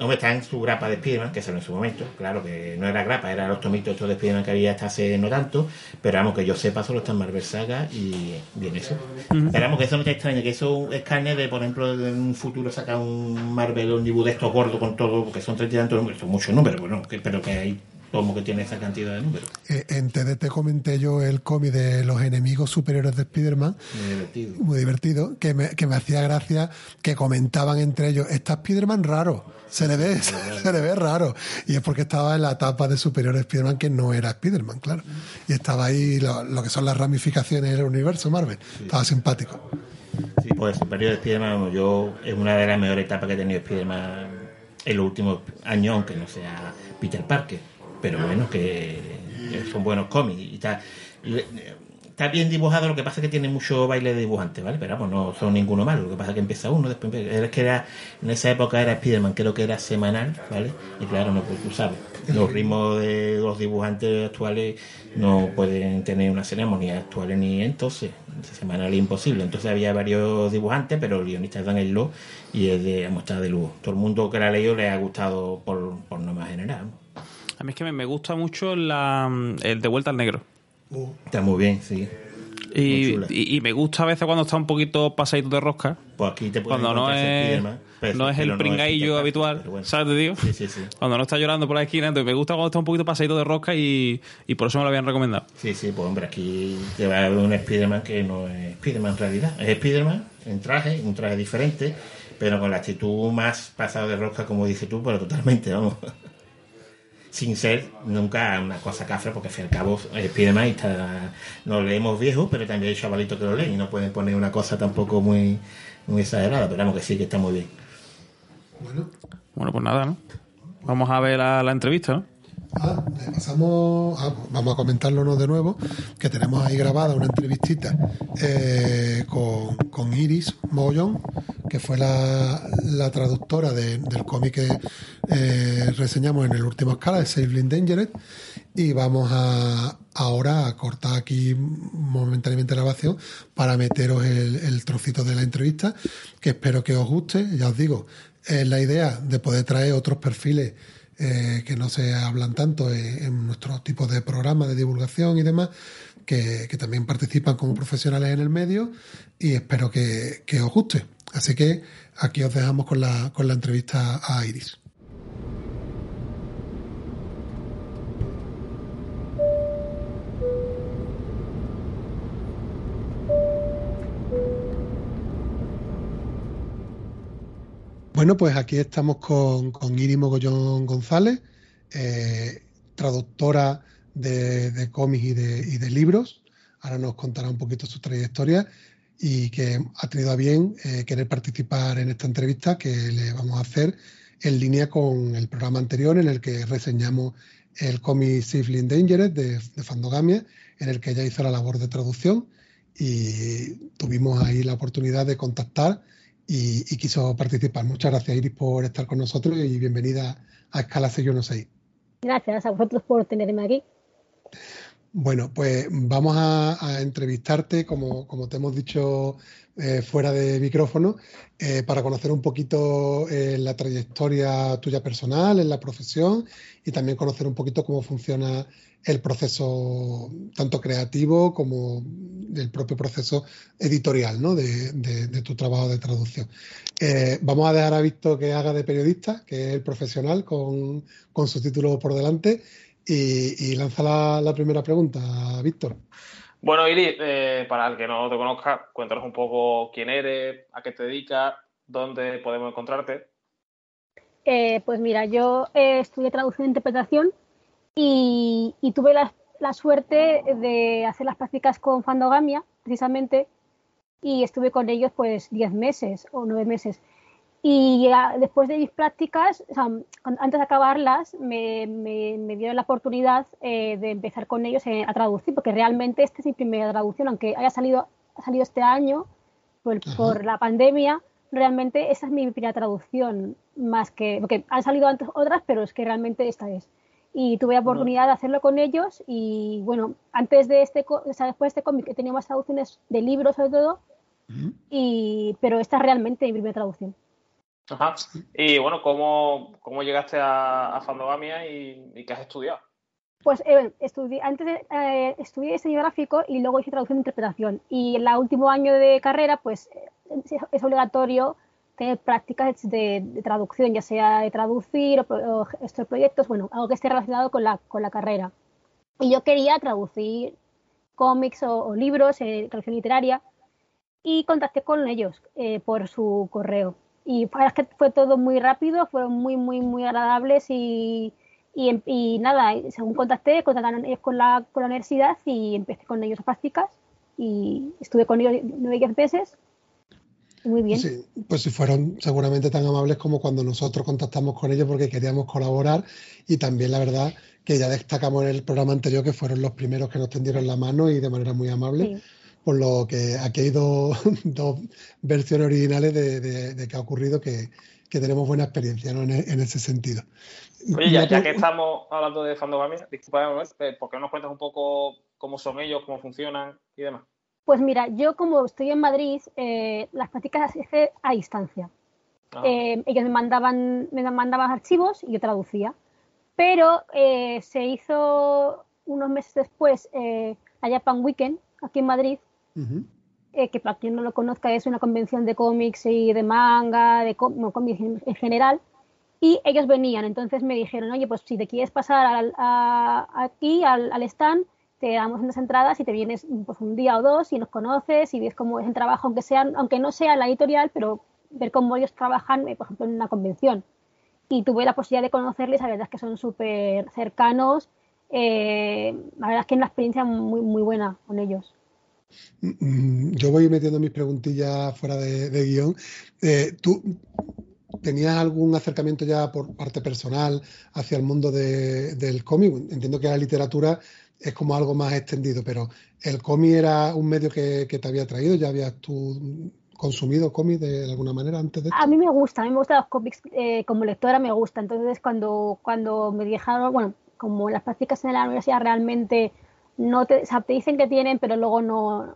Hombre, está en su grapa de Spiderman, que salió en su momento. Claro que no era grapa, era los tomitos estos de Spiderman que había hasta hace no tanto. Pero vamos, que yo sepa, solo está en Marvel Saga y bien eso. Pero vamos, que eso no te extraña, que eso es carne de, por ejemplo, en un futuro sacar un Marvel Omnibus de estos gordos con todo, porque son treinta y tantos números, son muchos números, bueno, que, pero que hay tomo que tiene esa cantidad de números. Eh, En TDT comenté yo el cómic de los enemigos superiores de Spider-Man, Muy divertido. muy divertido, que me, que me hacía gracia que comentaban entre ellos, está Spider-Man raro, se le ve, se le ve raro. Y es porque estaba en la etapa de superior de Spider-Man que no era Spider-Man, claro. Y estaba ahí lo, lo que son las ramificaciones del universo Marvel. Estaba simpático. Sí, pues superior de Spiderman, yo es una de las mejores etapas que ha tenido Spiderman en los últimos años, aunque no sea Peter Parker. Pero bueno, que son buenos cómics y está, está bien dibujado, lo que pasa es que tiene mucho baile de dibujante, ¿vale? Pero vamos, no son ninguno malo, lo que pasa es que empieza uno, después empieza- es que era, en esa época era Spiderman, creo que era semanal, ¿vale? Y claro, no, pues tú sabes, los ritmos de los dibujantes actuales no pueden tener una ceremonia actual ni entonces, semanal es imposible. Entonces había varios dibujantes, pero el guionista es Daniel Lo y es de está de lujo. Todo el mundo que la ha leído le ha gustado por, por norma general. A mí es que me, me gusta mucho la, el de vuelta al negro. Está muy bien, sí. Y, y, y me gusta a veces cuando está un poquito pasadito de rosca. Pues aquí te Cuando no es, no es el pringaillo habitual. bueno. ¿Sabes, te digo? Sí, sí, sí. Cuando no está llorando por la esquina. Entonces me gusta cuando está un poquito pasadito de rosca y, y por eso me lo habían recomendado. Sí, sí, pues hombre, aquí te va a ver un Spiderman que no es Spiderman en realidad. Es Spiderman en traje, un traje diferente, pero con la actitud más pasada de rosca, como dices tú, pero totalmente, vamos. Sin ser nunca una cosa cafre, porque al fin y al cabo es Spiderman está, no leemos viejos, pero también hay chavalitos que lo leen y no pueden poner una cosa tampoco muy, muy exagerada, pero vamos que sí que está muy bien. Bueno, pues nada, ¿no? Vamos a ver la, la entrevista, ¿no? Ah, pasamos, ah, vamos a comentarlo de nuevo, que tenemos ahí grabada una entrevistita eh, con, con Iris Mogollón, que fue la, la traductora de- del cómic que eh, reseñamos en el último escala, de Safely Endangered, y vamos a ahora a cortar aquí momentáneamente la grabación para meteros el, el trocito de la entrevista, que espero que os guste, ya os digo, es la idea de poder traer otros perfiles eh, que no se hablan tanto en, en nuestros tipos de programas de divulgación y demás, que, que también participan como profesionales en el medio y espero que, que os guste. Así que aquí os dejamos con la, con la entrevista a Iris. Bueno, pues aquí estamos con, con Iris Mogollón González, eh, traductora de, cómics y de, libros. Ahora nos contará un poquito su trayectoria y que ha tenido a bien eh, querer participar en esta entrevista que le vamos a hacer en línea con el programa anterior en el que reseñamos el cómic Safely Endangered de, de Fandogamia, en el que ella hizo la labor de traducción y tuvimos ahí la oportunidad de contactar y, y quiso participar. Muchas gracias Iris por estar con nosotros y bienvenida a Escala 616. Gracias a vosotros por tenerme aquí. Bueno, pues vamos a, a entrevistarte, como, como, te hemos dicho eh, fuera de micrófono, eh, para conocer un poquito eh, la trayectoria tuya personal en la profesión y también conocer un poquito cómo funciona el proceso tanto creativo como el propio proceso editorial ¿no? de, de, de, tu trabajo de traducción. Eh, vamos a dejar a Víctor que haga de periodista, que es el profesional con, con su título por delante, y, y lanza la, la, primera pregunta, Víctor. Bueno, Ili, eh, para el que no te conozca, cuéntanos un poco quién eres, a qué te dedicas, dónde podemos encontrarte. Eh, pues mira, yo estudié traducción e interpretación y, y tuve la, la, suerte de hacer las prácticas con Fandogamia, precisamente, y estuve con ellos pues 10 meses o 9 meses. Y ya, después de mis prácticas, o sea, antes de acabarlas, me, me, me dieron la oportunidad eh, de empezar con ellos eh, a traducir, porque realmente esta es mi primera traducción, aunque haya salido, ha salido este año por, por, la pandemia, realmente esa es mi primera traducción, más que, porque han salido antes otras, pero es que realmente esta es y tuve la oportunidad de hacerlo con ellos y bueno, antes de este, o sea, después de este cómic he tenido más traducciones de libros sobre todo, uh -huh. y, pero esta es realmente mi primera traducción. Ajá. Y bueno, ¿cómo, cómo llegaste a, a Fandogamia y, y, qué has estudiado? Pues eh, estudié, antes de, eh, estudié diseño gráfico y luego hice traducción e interpretación. Y en el último año de carrera, pues es, es obligatorio tener prácticas de, traducción, ya sea de traducir o, estos proyectos, bueno, algo que esté relacionado con la, carrera. Y yo quería traducir cómics o, o libros, eh, traducción literaria, y contacté con ellos eh, por su correo. Y fue todo muy rápido, fueron muy, muy, muy agradables y, y, y nada, según contacté, contactaron ellos con la, con la universidad y empecé con ellos a prácticas y estuve con ellos nueve, diez meses muy bien. Sí, pues si fueron seguramente tan amables como cuando nosotros contactamos con ellos porque queríamos colaborar y también la verdad que ya destacamos en el programa anterior que fueron los primeros que nos tendieron la mano y de manera muy amable. Sí. Por lo que aquí hay dos, dos versiones originales de, de, de, que ha ocurrido que, que tenemos buena experiencia ¿no? en, en, ese sentido. Oye, ya, ya, que estamos hablando de Fandogamia, disculpa, ¿por qué no nos cuentas un poco cómo son ellos, cómo funcionan y demás? Pues mira, yo como estoy en Madrid, eh, las prácticas las hice a distancia. Ah. Eh, ellos me mandaban, me mandaban archivos y yo traducía. Pero eh, se hizo unos meses después eh, la Japan Weekend aquí en Madrid, uh -huh. que para quien no lo conozca es una convención de cómics y de manga, de no, cómics en general. Y ellos venían, entonces me dijeron, oye, pues si te quieres pasar al, a, aquí al, al stand, te damos unas entradas y te vienes pues, un día o dos y nos conoces y ves cómo es el trabajo, aunque, sea, aunque no sea la editorial, pero ver cómo ellos trabajan, eh, por ejemplo, en una convención. Y tuve la posibilidad de conocerles, la verdad es que son súper cercanos, eh, la verdad es que es una experiencia muy, muy buena con ellos. Mm, yo voy metiendo mis preguntillas fuera de, de guion. Eh, ¿Tú tenías algún acercamiento ya por parte personal hacia el mundo de, del cómic? Entiendo que la literatura es como algo más extendido, pero ¿el cómic era un medio que, que te había traído? ¿Ya habías tú consumido cómics de alguna manera antes de? A mí me gusta, a mí me gustan los cómics, eh, como lectora me gusta, entonces cuando, cuando me dejaron, bueno, como las prácticas en la universidad realmente no te, o te dicen que tienen, pero luego no,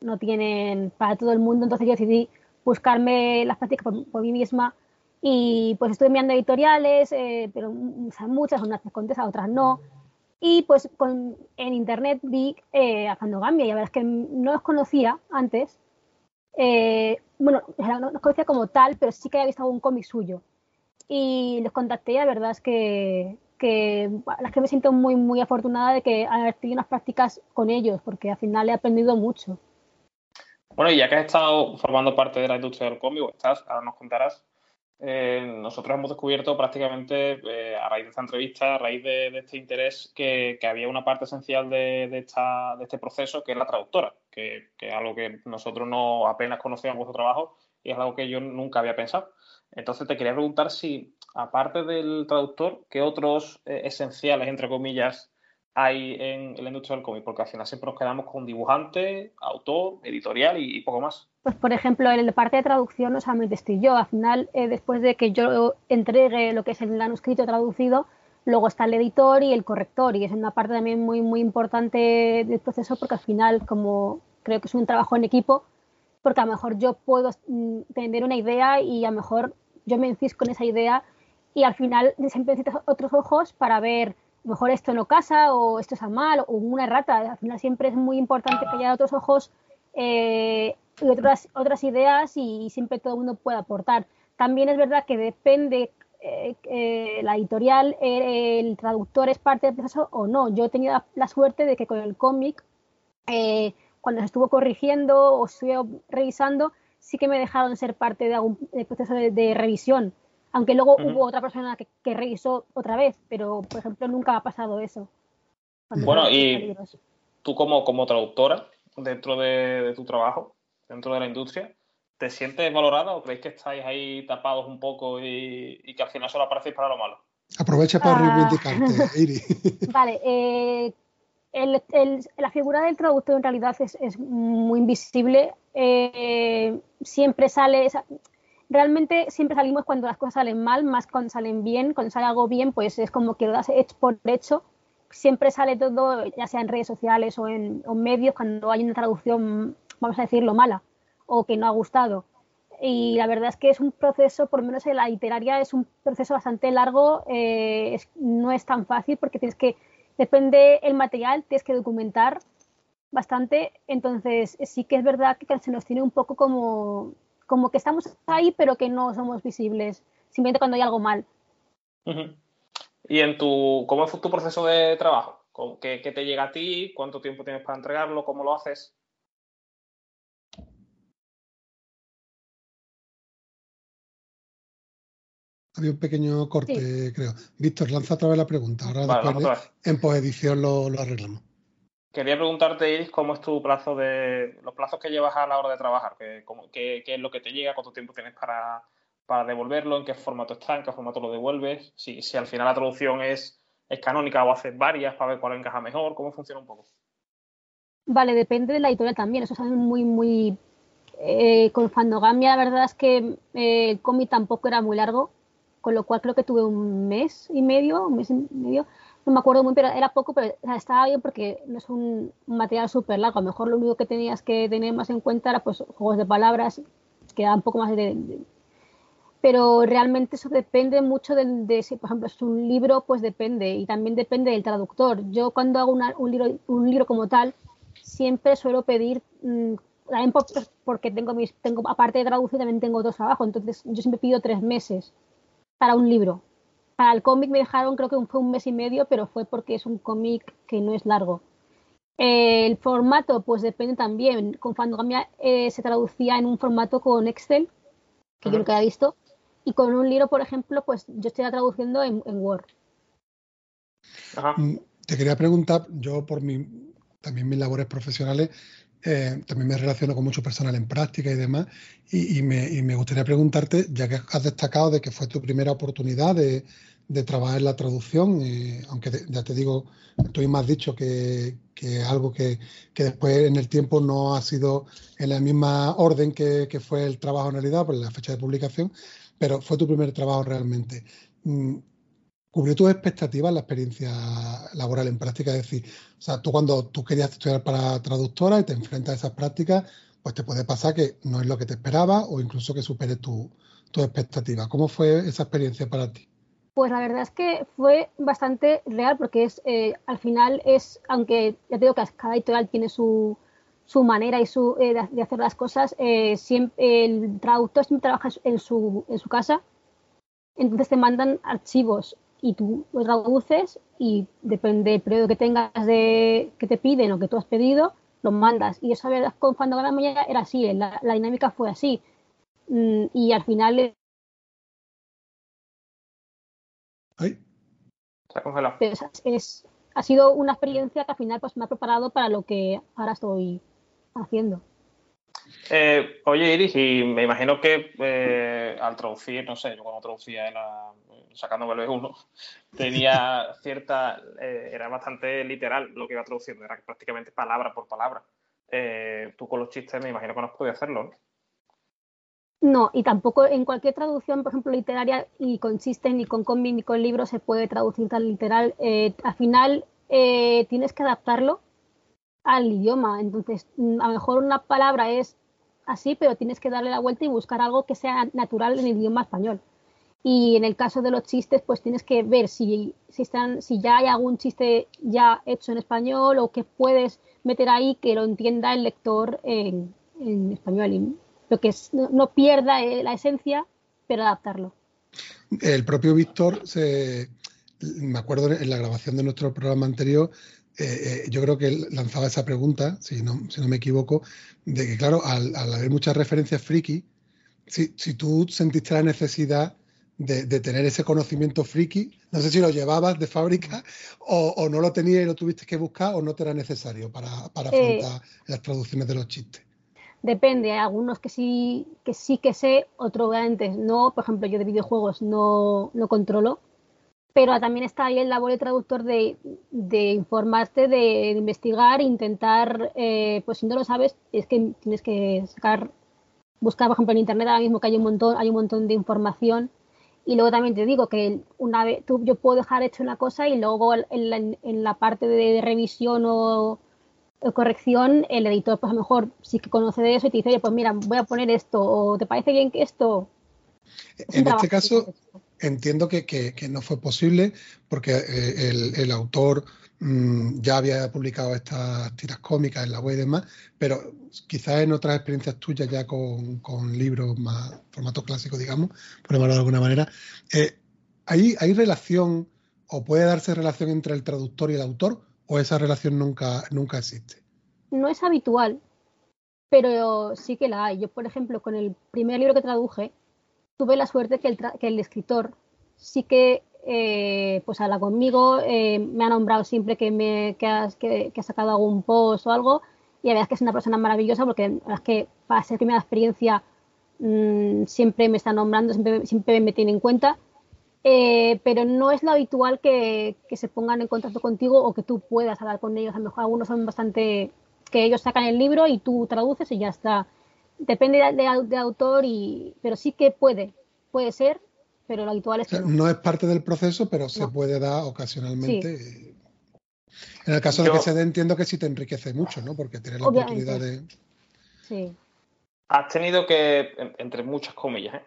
no tienen para todo el mundo, entonces yo decidí buscarme las prácticas por, por mí misma y pues estuve mirando editoriales, eh, pero o sea, muchas, unas me contestan, otras no. Y pues con, en internet vi eh, a Fandogamia y la verdad es que no los conocía antes. Eh, bueno, no los conocía como tal, pero sí que había visto algún cómic suyo. Y los contacté la verdad es que, que las que me siento muy, muy afortunada de que haber tenido unas prácticas con ellos, porque al final he aprendido mucho. Bueno, y ya que has estado formando parte de la industria del cómic, estás, ahora nos contarás, eh, nosotros hemos descubierto prácticamente eh, a raíz de esta entrevista, a raíz de, este interés, que, había una parte esencial de, este proceso que es la traductora, que, que, es algo que nosotros no apenas conocíamos vuestro trabajo y es algo que yo nunca había pensado. Entonces te quería preguntar si, aparte del traductor, ¿qué otros eh, esenciales, entre comillas, hay en, la industria del cómic? Porque al final siempre nos quedamos con dibujante, autor, editorial y, y poco más. Pues, por ejemplo, en la parte de traducción, o sea, me estoy yo. Al final, eh, después de que yo entregue lo que es el manuscrito traducido, Luego está el editor y el corrector, y es una parte también muy, muy importante del proceso porque al final, como creo que es un trabajo en equipo, porque a lo mejor yo puedo mm, tener una idea y a lo mejor yo me encisco en esa idea y al final siempre necesitas otros ojos para ver, mejor esto no casa o esto está mal o una errata. Al final siempre es muy importante que haya otros ojos eh, y otras, otras ideas y siempre todo el mundo puede aportar. También es verdad que depende eh, eh, la editorial, eh, el traductor es parte del proceso o no. Yo he tenido la, suerte de que con el cómic, cuando se estuvo corrigiendo o estuve revisando, sí que me dejaron ser parte de algún proceso de, revisión. Aunque luego hubo otra persona que, revisó otra vez, pero por ejemplo nunca ha pasado eso. Bueno, y tú como, como traductora, dentro de tu trabajo, dentro de la industria, ¿Te sientes valorada o creéis que estáis ahí tapados un poco y, que al final solo aparecéis para lo malo? Aprovecha para ah. reivindicarte, Iri. Vale, eh, la figura del traductor en realidad es, muy invisible. Eh, siempre sale, realmente siempre salimos cuando las cosas salen mal, más cuando salen bien. Cuando sale algo bien, pues es como que lo das hecho por hecho. Siempre sale todo, ya sea en redes sociales o en, medios, cuando hay una traducción, vamos a decirlo, mala o que no ha gustado. Y la verdad es que es un proceso, por lo menos en la literaria, es un proceso bastante largo, eh, no es tan fácil porque tienes que, depende el material, tienes que documentar bastante, entonces sí que es verdad que se nos tiene un poco como, como que estamos ahí pero que no somos visibles, simplemente cuando hay algo mal. ¿Y en tu, cómo es tu proceso de trabajo? ¿Qué, ¿Qué te llega a ti? ¿Cuánto tiempo tienes para entregarlo? ¿Cómo lo haces? Había un pequeño corte, creo. Víctor, lanza otra vez la pregunta. Ahora después en posedición lo, lo, arreglamos. Quería preguntarte, Iris, cómo es tu plazo de. los plazos que llevas a la hora de trabajar. ¿Qué, qué, es lo que te llega? ¿Cuánto tiempo tienes para, para, devolverlo? ¿En qué formato está? ¿En qué formato lo devuelves? Si, si al final la traducción es, es canónica o haces varias para ver cuál encaja mejor. ¿Cómo funciona un poco? Vale, depende de la editorial también. Eso es muy, muy. Eh, con Fandogamia, la verdad es que eh, el cómic tampoco era muy largo con lo cual creo que tuve un mes y medio, un mes y medio, no me acuerdo muy bien, pero era poco, pero estaba bien porque no es un material súper largo, a lo mejor lo único que tenías que tener más en cuenta era pues juegos de palabras, que da un poco más de, pero realmente eso depende mucho de, si, por ejemplo, es un libro, pues depende, y también depende del traductor. Yo cuando hago un, libro, un libro como tal, siempre suelo pedir, mm, también porque tengo mis, tengo, aparte de traducir, también tengo dos trabajos, entonces yo siempre pido tres meses para un libro. Para el cómic me dejaron, creo que fue un mes y medio, pero fue porque es un cómic que no es largo. el formato, pues depende también. Con Fandogamia eh, se traducía en un formato con Excel, que yo nunca he visto. Y con un libro, por ejemplo, pues yo estoy traduciendo en, Word. Mm, te quería preguntar, yo por mi, también mis labores profesionales, eh, también me relaciono con mucho personal en práctica y demás, y, me, gustaría preguntarte, ya que has destacado de que fue tu primera oportunidad de, trabajar en la traducción, aunque ya te digo, tú mismo has dicho que, que algo que, después en el tiempo no ha sido en la misma orden que, fue el trabajo en realidad, por la fecha de publicación, pero fue tu primer trabajo realmente. ¿Cubrió tus expectativas la experiencia laboral en práctica? Es decir, o sea, tú cuando tú querías estudiar para traductora y te enfrentas a esas prácticas, pues te puede pasar que no es lo que te esperaba o incluso que supere tu, tu expectativa. ¿Cómo fue esa experiencia para ti? Pues la verdad es que fue bastante real porque es eh, al final es, aunque ya te digo que cada editorial tiene su, su manera y su, eh, de, hacer las cosas, eh, siempre, el traductor siempre trabaja en su, en su casa, entonces te mandan archivos y tú lo traduces y depende del periodo que tengas de que te piden o que tú has pedido, lo mandas. Y eso con Fandogamia era así, la, la dinámica fue así. Mm, y al final... Es, ha sido una experiencia que al final pues, me ha preparado para lo que ahora estoy haciendo. Eh, oye, Iris, y me imagino que eh, al traducir, no sé, yo cuando traducía la, sacando BLB1, tenía cierta, eh, era bastante literal lo que iba traduciendo, era prácticamente palabra por palabra. tú con los chistes me imagino que no has podido hacerlo, No, y tampoco en cualquier traducción, por ejemplo, literaria, y con chistes, ni con cómic, ni con libros se puede traducir tan literal. Al final tienes que adaptarlo al idioma. Entonces, mm, a lo mejor una palabra es así, pero tienes que darle la vuelta y buscar algo que sea natural en el idioma español. Y en el caso de los chistes, pues tienes que ver si, si, están, si ya hay algún chiste ya hecho en español o que puedes meter ahí que lo entienda el lector en, en español. Y lo que es, no, no pierda eh, la esencia, pero adaptarlo. El propio Víctor, se, me acuerdo en la grabación de nuestro programa anterior, eh, eh, yo creo que él lanzaba esa pregunta, si no, si no me equivoco, de que, claro, al, al haber muchas referencias friki, si, si, tú sentiste la necesidad de, de, tener ese conocimiento friki, no sé si lo llevabas de fábrica o, o, no lo tenías y lo tuviste que buscar o no te era necesario para, para afrontar eh, las traducciones de los chistes. Depende, hay algunos que sí que sí que sé, otros obviamente no. Por ejemplo, yo de videojuegos no, no controlo, pero también está ahí el labor de traductor de, de informarte, de, de, investigar, intentar, eh, pues si no lo sabes, es que tienes que sacar, buscar, por ejemplo, en internet ahora mismo que hay un montón, hay un montón de información. Y luego también te digo que una vez tú, yo puedo dejar hecho una cosa y luego en la, en la parte de, de revisión o, o, corrección, el editor, pues a lo mejor sí que conoce de eso y te dice, oye, pues mira, voy a poner esto, o ¿te parece bien que esto? En este caso, entiendo que, que, no fue posible porque eh, el, autor mmm, ya había publicado estas tiras cómicas en la web y demás, pero quizás en otras experiencias tuyas ya con, con libros más formato clásico, digamos, por llamarlo de alguna manera, eh, ¿hay, ¿hay relación o puede darse relación entre el traductor y el autor o esa relación nunca, nunca existe? No es habitual, pero sí que la hay. Yo, por ejemplo, con el primer libro que traduje, tuve la suerte que el, que el escritor sí que eh, pues habla conmigo, eh, me ha nombrado siempre que, me, que, has, que, que ha sacado algún post o algo, y la verdad es que es una persona maravillosa porque la verdad es que para ser primera experiencia mmm, siempre me está nombrando, siempre, siempre me tiene en cuenta, eh, pero no es lo habitual que, que, se pongan en contacto contigo o que tú puedas hablar con ellos. A lo mejor algunos son bastante que ellos sacan el libro y tú traduces y ya está. Depende de, de, de autor, y, pero sí que puede, puede ser, pero lo habitual es que no. no es parte del proceso, pero se no. puede dar ocasionalmente. Sí. En el caso Yo, de que se dé, entiendo que sí te enriquece mucho, ¿no? Porque tienes la Obviamente. oportunidad de. Sí. Has tenido que, entre muchas comillas, ¿eh?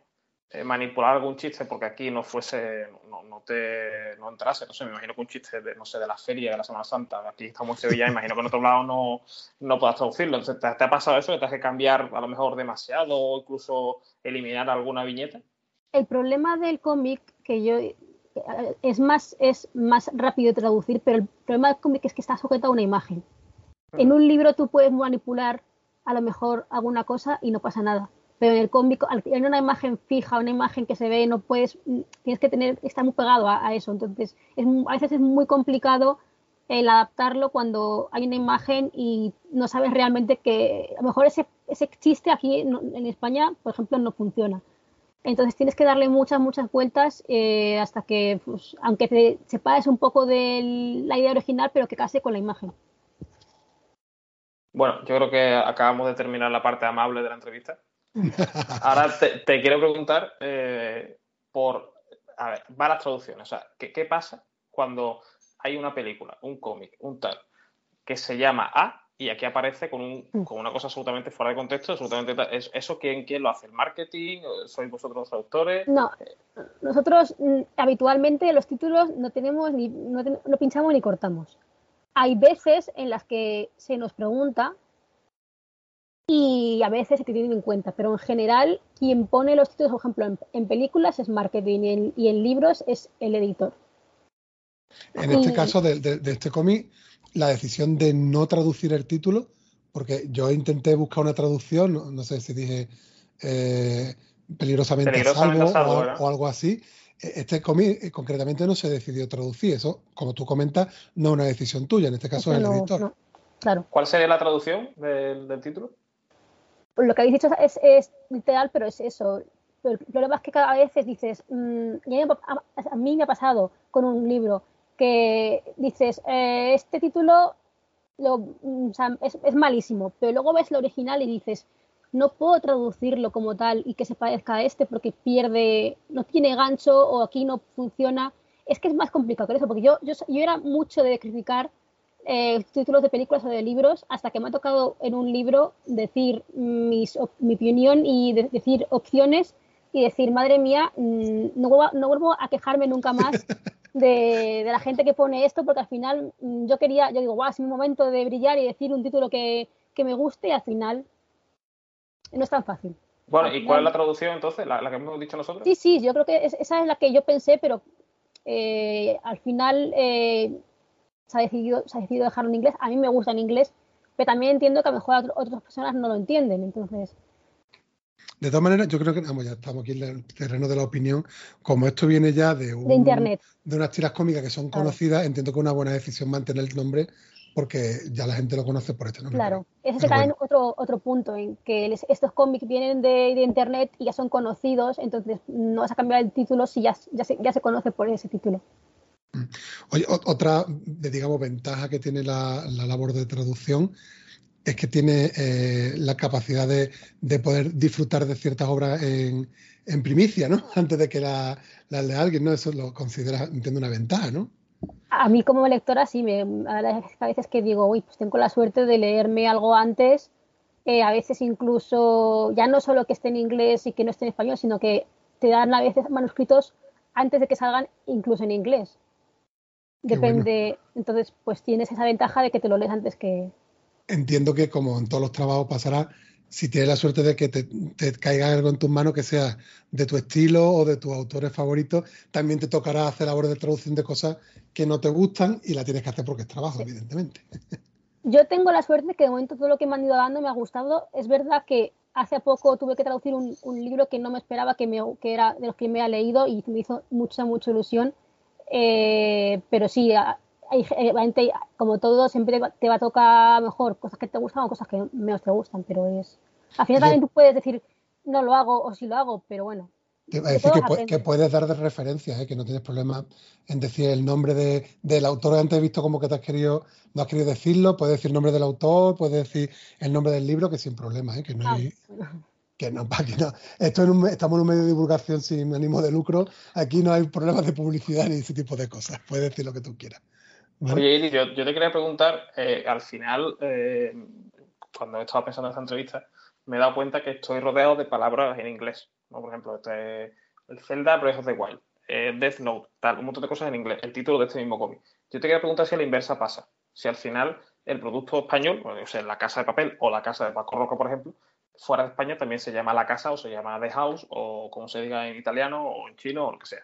Eh, manipular algún chiste porque aquí no fuese, no, no te no entrase, no sé, me imagino que un chiste de, no sé, de la feria de la Semana Santa, aquí estamos en Sevilla, me imagino que en otro lado no, no puedas traducirlo. Entonces, ¿te, ¿te, ha pasado eso? ¿Que te has que cambiar a lo mejor demasiado o incluso eliminar alguna viñeta? El problema del cómic, que yo es más, es más rápido de traducir, pero el problema del cómic es que está sujeto a una imagen. En un libro tú puedes manipular a lo mejor alguna cosa y no pasa nada pero en el cómic, en una imagen fija, una imagen que se ve, no puedes, tienes que tener, estar muy pegado a, a eso. Entonces, es, a veces es muy complicado el adaptarlo cuando hay una imagen y no sabes realmente que a lo mejor ese, ese chiste aquí en, en España, por ejemplo, no funciona. Entonces tienes que darle muchas, muchas vueltas eh, hasta que, pues, aunque te separes un poco de la idea original, pero que case con la imagen. Bueno, yo creo que acabamos de terminar la parte amable de la entrevista. Ahora te, te quiero preguntar eh, por a ver, varias traducciones. O sea, ¿qué, ¿qué, pasa cuando hay una película, un cómic, un tal, que se llama A y aquí aparece con, un, con una cosa absolutamente fuera de contexto? Absolutamente tal. ¿Eso quién, quién lo hace? ¿El marketing? ¿Sois vosotros los traductores? No, nosotros mm, habitualmente los títulos no tenemos ni, no, no pinchamos ni cortamos. Hay veces en las que se nos pregunta y a veces se tienen en cuenta, pero en general quien pone los títulos, por ejemplo, en, en películas es marketing y en, y en, libros es el editor. En este caso de, de, de este cómic, la decisión de no traducir el título, porque yo intenté buscar una traducción, no, no sé si dije eh, peligrosamente, peligrosamente salvo, salvo o, o, algo así. Este cómic eh, concretamente no se decidió traducir, eso, como tú comentas, no es una decisión tuya, en este caso es el editor. No, claro. ¿Cuál sería la traducción del, del título? Lo que habéis dicho es, literal, pero es eso. Pero el problema es que cada vez dices, mmm, a, mí me ha pasado con un libro que dices, eh, este título es, es, malísimo, pero luego ves lo original y dices, no puedo traducirlo como tal y que se parezca a este porque pierde, no tiene gancho o aquí no funciona. Es que es más complicado que eso, porque yo, yo, yo era mucho de criticar eh, títulos de películas o de libros hasta que me ha tocado en un libro decir mis, mi opinión y de, decir opciones y decir, madre mía, mm, no, vuelvo, no vuelvo a quejarme nunca más de, de, la gente que pone esto, porque al final mm, yo quería, yo digo, guau, es mi momento de brillar y decir un título que, que me guste y al final no es tan fácil. Bueno, ¿y cuál es la traducción entonces? ¿La, la que hemos dicho nosotros? Sí, sí, yo creo que es, esa es la que yo pensé, pero eh, al final eh, se, ha decidido, se ha decidido dejarlo en inglés. A mí me gusta en inglés, pero también entiendo que a lo mejor otras personas no lo entienden. Entonces. De todas maneras, yo creo que vamos, ya estamos aquí en el terreno de la opinión. Como esto viene ya de, un, de internet, de unas tiras cómicas que son conocidas, entiendo que es una buena decisión mantener el nombre porque ya la gente lo conoce por este nombre. claro. Ese es bueno. otro, otro punto en que les- estos cómics vienen de, de internet y ya son conocidos, entonces no vas a cambiar el título si ya, ya, se, ya se conoce por ese título. Oye, otra, digamos, ventaja que tiene la, la labor de traducción es que tiene eh, la capacidad de, de poder disfrutar de ciertas obras en, primicia, ¿no? Antes de que la- las lea alguien, ¿no? Eso lo considera, entiendo, una ventaja, ¿no? A mí como lectora sí, me, a la- a veces que digo, uy, pues tengo la suerte de leerme algo antes, eh, a veces incluso, ya no solo que esté en inglés y que no esté en español, sino que te dan a veces manuscritos antes de que salgan incluso en inglés. Depende, entonces pues tienes esa ventaja de que te lo lees antes que... Entiendo que como en todos los trabajos pasará, si tienes la suerte de que te, te caiga algo en tus manos que sea de tu estilo o de tus autores favoritos, también te tocará hacer labores de traducción de cosas que no te gustan y la tienes que hacer porque es trabajo, evidentemente. Yo tengo la suerte que de momento todo lo que me han ido dando me ha gustado. Es verdad que hace poco tuve que traducir un, un libro que no me esperaba, que, me, que era de los que me ha leído y me hizo mucha, mucha ilusión. Eh, pero sí, a- hay, eh, como todo, siempre te va, a tocar mejor cosas que te gustan o cosas que menos te gustan, pero es... Al final también tú puedes decir, no lo hago o sí lo hago, pero bueno. Te a De decir que, puedes dar de referencias, ¿eh? que no tienes problema en decir el nombre de, del autor. Antes he visto como que te has querido, no has querido decirlo, puedes decir el nombre del autor, puedes decir el nombre del libro, que sin problema, ¿eh? que no Ah, hay, bueno. Que no, pa' que no. Esto en un, estamos en un medio de divulgación sin ánimo de lucro, aquí no hay problemas de publicidad ni ese tipo de cosas, puedes decir lo que tú quieras. Oye, yo, yo te quería preguntar, eh, al final, eh, cuando estaba pensando en esta entrevista, me he dado cuenta que estoy rodeado de palabras en inglés. ¿no? Por ejemplo, este, el Zelda Breath of the Wild, eh, Death Note, tal, un montón de cosas en inglés, el título de este mismo cómic. Yo te quería preguntar si a la inversa pasa. Si al final el producto español, o sea, la casa de papel o la casa de Paco Roca, por ejemplo, fuera de España también se llama la casa o se llama The House o como se diga en italiano o en chino o lo que sea.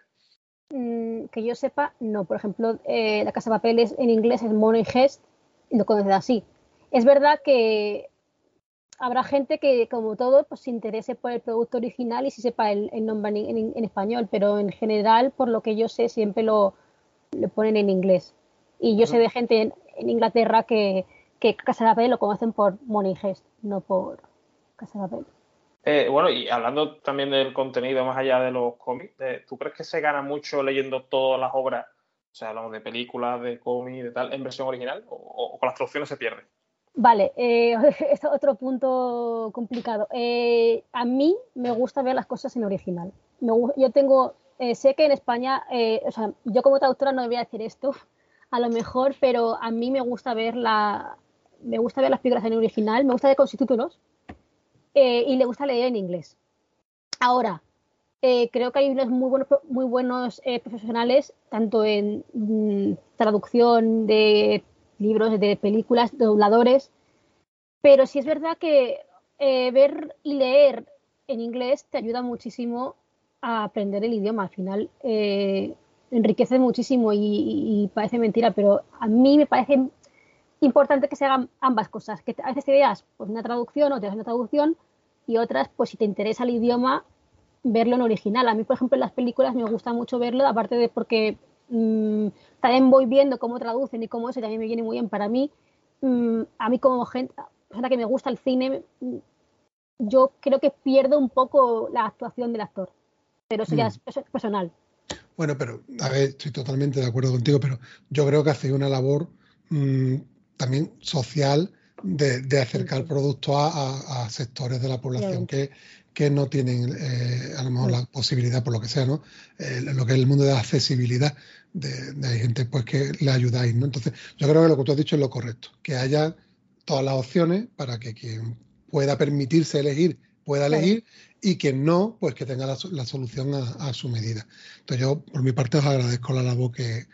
Mm, que yo sepa, no. Por ejemplo, eh, la casa de papeles en inglés es Money Gest y lo conoces así. Es verdad que habrá gente que, como todo, pues se interese por el producto original y si sepa el, el nombre en, en- en español, pero en general, por lo que yo sé, siempre lo, lo ponen en inglés. Y yo sé de gente en, en Inglaterra que, que Casa de Papel lo conocen por Money Gest, no por Casa de Papel. Eh, bueno, y hablando también del contenido más allá de los cómics, eh, ¿tú crees que se gana mucho leyendo todas las obras, o sea, hablamos de películas, de cómics, de tal, en versión original? ¿O, o con las traducciones se pierde? Vale, eh, es otro punto complicado. Eh, a mí me gusta ver las cosas en original. Me yo tengo, eh, sé que en España, o sea, yo como traductora no voy a decir esto, a lo mejor, pero a mí me gusta ver la, me gusta ver las películas en original, me gusta ver con subtítulos eh, y le gusta leer en inglés. Ahora, eh, creo que hay unos muy buenos, muy buenos eh, profesionales, tanto en mm, traducción de libros, de películas, dobladores, pero sí es verdad que ver y leer en inglés te ayuda muchísimo a aprender el idioma. Al final enriquece muchísimo y- y parece mentira, pero a mí me parece importante que se hagan ambas cosas, que a veces te veas pues, una traducción o te das una traducción y otras, pues si te interesa el idioma, verlo en original. A mí, por ejemplo, en las películas me gusta mucho verlo, aparte de porque mm, también voy viendo cómo traducen y cómo eso, y también me viene muy bien para mí. Mm, a mí como gente, persona que me gusta el cine, mm, yo creo que pierdo un poco la actuación del actor. Pero eso ya Mm. es perso- personal. Bueno, pero a ver, estoy totalmente de acuerdo contigo, pero yo creo que hace una labor también social de, de acercar productos a, a- a sectores de la población que, que no tienen eh, a lo mejor la posibilidad, por lo que sea, ¿no? Eh, lo que es el mundo de la accesibilidad, de, gente pues que le ayudáis, ¿no? Entonces, yo creo que lo que tú has dicho es lo correcto, que haya todas las opciones para que quien pueda permitirse elegir pueda elegir y quien no, pues que tenga la, la solución a, a su medida. Entonces yo, por mi parte, os agradezco la labor que,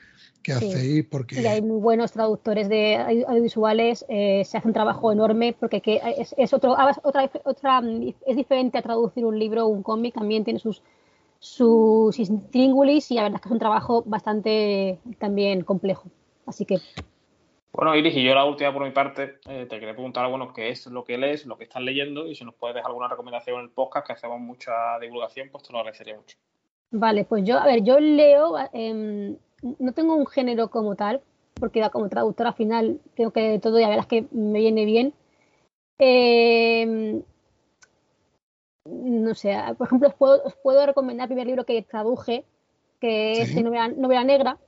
que Sí. hacéis porque... Y hay muy buenos traductores de audio- audiovisuales, eh, se hace un trabajo enorme porque que es, es otro, ah, otra, otra, mm, es diferente a traducir un libro o un cómic, también tiene sus sus intríngulis y la verdad es que es un trabajo bastante también complejo. Así que Bueno, Iris, y yo la última por mi parte, eh, te quería preguntar, bueno, qué es lo que lees, lo que estás leyendo, y si nos puedes dejar alguna recomendación en el podcast, que hacemos mucha divulgación, pues te lo agradecería mucho. Vale, pues yo, a ver, yo leo, em, no tengo un género como tal, porque como traductora final tengo que todo y la verdad es que me viene bien. Em, no sé, por ejemplo, os puedo, os puedo recomendar el primer libro que traduje, que es de novela, novela negra,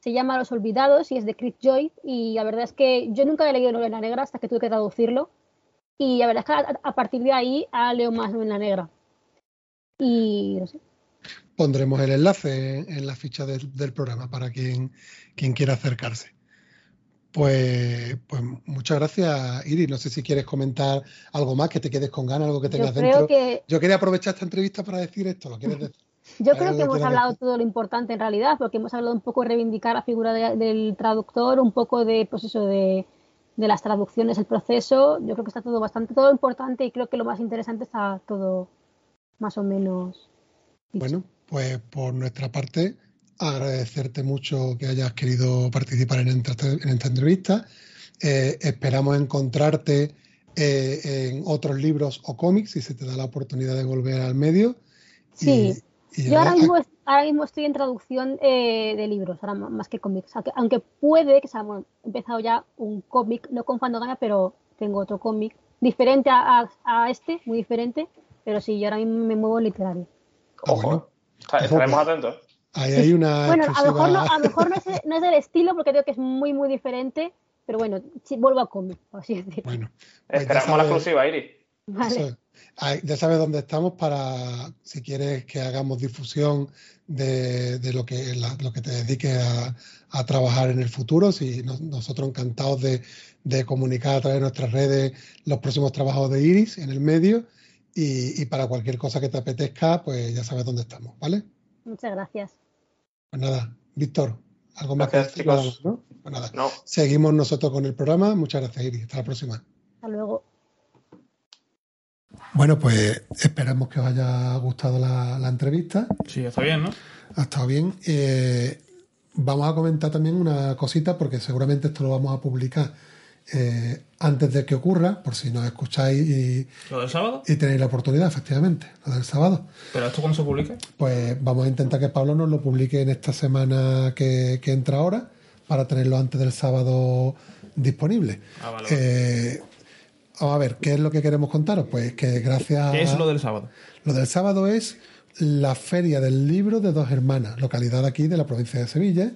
se llama Los Olvidados y es de Chris Joy, y la verdad es que yo nunca he leído novela negra hasta que tuve que traducirlo, y la verdad es que a, a partir de ahí ahora leo más novela negra. Y no sé. Pondremos el enlace en la ficha del, del programa para quien, quien quiera acercarse. Pues, pues muchas gracias, Iris. No sé si quieres comentar algo más, que te quedes con ganas, algo que tengas Yo creo dentro. que Yo quería aprovechar esta entrevista para decir esto. ¿Lo quieres decir? Yo creo que hemos hablado todo lo importante en realidad, porque hemos hablado un poco de reivindicar la figura de- del traductor, un poco de, pues eso, de, de las traducciones, el proceso. Yo creo que está todo bastante, todo importante y creo que lo más interesante está todo más o menos dicho. Bueno, pues por nuestra parte, agradecerte mucho que hayas querido participar en esta, en esta entrevista. Eh, esperamos encontrarte eh, en otros libros o cómics si se te da la oportunidad de volver al medio. Sí. y Yo ahora mismo, ahora mismo estoy en traducción eh, de libros, ahora más que cómics. Aunque, aunque puede que sea, bueno, he empezado ya un cómic, no con Fandogana, pero tengo otro cómic diferente a, a- a este, muy diferente. Pero sí, yo ahora mismo me muevo literario. Ah, Ojo, bueno. Estaremos atentos. ahí hay una Bueno, a lo mejor, no, a lo mejor no, es, no es del estilo porque creo que es muy, muy diferente, pero bueno, vuelvo a así decirlo. Bueno, pues Esperamos la exclusiva, Iris. Vale. Eso ya sabes dónde estamos para, si quieres que hagamos difusión de, de lo, que, la- lo que te dediques a, a trabajar en el futuro. Si no- nosotros encantados de, de comunicar a través de nuestras redes los próximos trabajos de Iris en el medio. Y, y para cualquier cosa que te apetezca, pues ya sabes dónde estamos, ¿vale? Muchas gracias. Pues nada, Víctor, algo más Gracias, que chicos. ¿no? Pues nada, No, seguimos nosotros con el programa. Muchas gracias, Iris. Hasta la próxima. Hasta luego. Bueno, pues esperamos que os haya gustado la, la entrevista. sí, está bien, ¿no? Ha estado bien. Eh, vamos a comentar también una cosita, porque seguramente esto lo vamos a publicar eh, antes de que ocurra, por si nos escucháis y, ¿Lo del sábado? y tenéis la oportunidad, efectivamente, lo del sábado. ¿Pero esto cuándo se publica? Pues vamos a intentar que Pablo nos lo publique en esta semana que, que entra ahora, para tenerlo antes del sábado disponible. Ah, vale, vale. Eh, vamos a ver, ¿qué es lo que queremos contaros? Pues que gracias ¿Qué es lo del sábado? lo del sábado es la Feria del Libro de Dos Hermanas, localidad aquí de la provincia de Sevilla,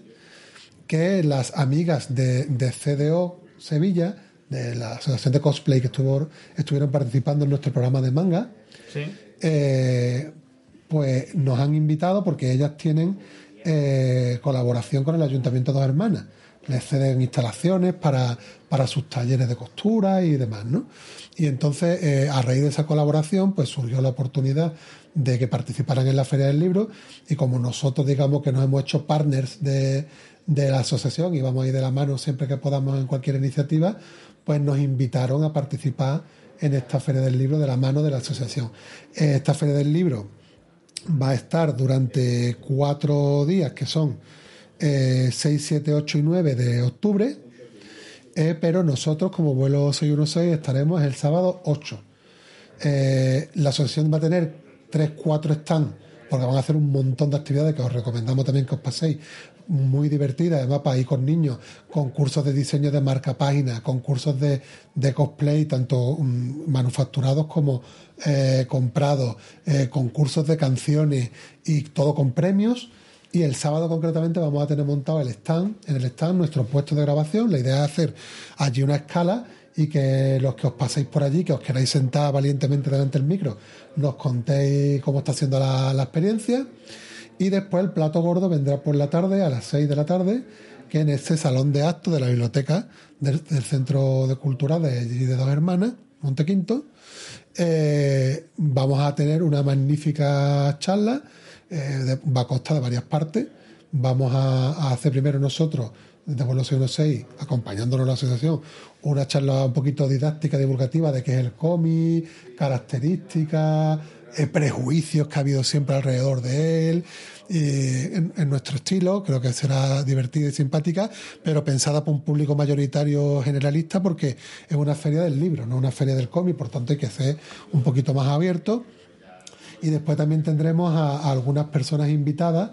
que las amigas de, de CDO Sevilla, de la Asociación de Cosplay que estuvo, estuvieron participando en nuestro programa de manga, Sí. eh, pues nos han invitado porque ellas tienen eh, colaboración con el Ayuntamiento de Dos Hermanas. Les ceden instalaciones para, para sus talleres de costura y demás, ¿no? Y entonces, eh, a raíz de esa colaboración, pues surgió la oportunidad de que participaran en la Feria del Libro y como nosotros, digamos, que nos hemos hecho partners de, de la asociación y vamos a ir de la mano siempre que podamos en cualquier iniciativa, pues nos invitaron a participar en esta Feria del Libro de la mano de la asociación. Esta Feria del Libro va a estar durante cuatro días, que son eh, 6, 7, 8 y 9 de octubre, eh, pero nosotros como vuelo 616 estaremos el sábado 8. Eh, la asociación va a tener 3, 4 stands, porque van a hacer un montón de actividades que os recomendamos también que os paséis, muy divertidas, además para ir con niños, concursos de diseño de marca página, concursos de, de cosplay, tanto mm, manufacturados como eh, comprados, eh, concursos de canciones y todo con premios. Y el sábado concretamente vamos a tener montado el stand, en el stand nuestro puesto de grabación. La idea es hacer allí una escala y que los que os paséis por allí, que os queráis sentar valientemente delante del micro, nos contéis cómo está siendo la experiencia. Y después el plato gordo vendrá por la tarde, a las 6 de la tarde, que en este salón de actos de la biblioteca del, Centro de Cultura de, de Dos Hermanas, Montequinto. Eh, vamos a tener una magnífica charla, eh, va a constar de varias partes. Vamos a, hacer primero nosotros, desde Vuelo 616, acompañándonos la asociación, una charla un poquito didáctica, divulgativa de qué es el cómic, características, eh, prejuicios que ha habido siempre alrededor de él, en, nuestro estilo, creo que será divertida y simpática, pero pensada por un público mayoritario generalista porque es una feria del libro, no una feria del cómic, por tanto hay que ser un poquito más abierto. Y después también tendremos a, algunas personas invitadas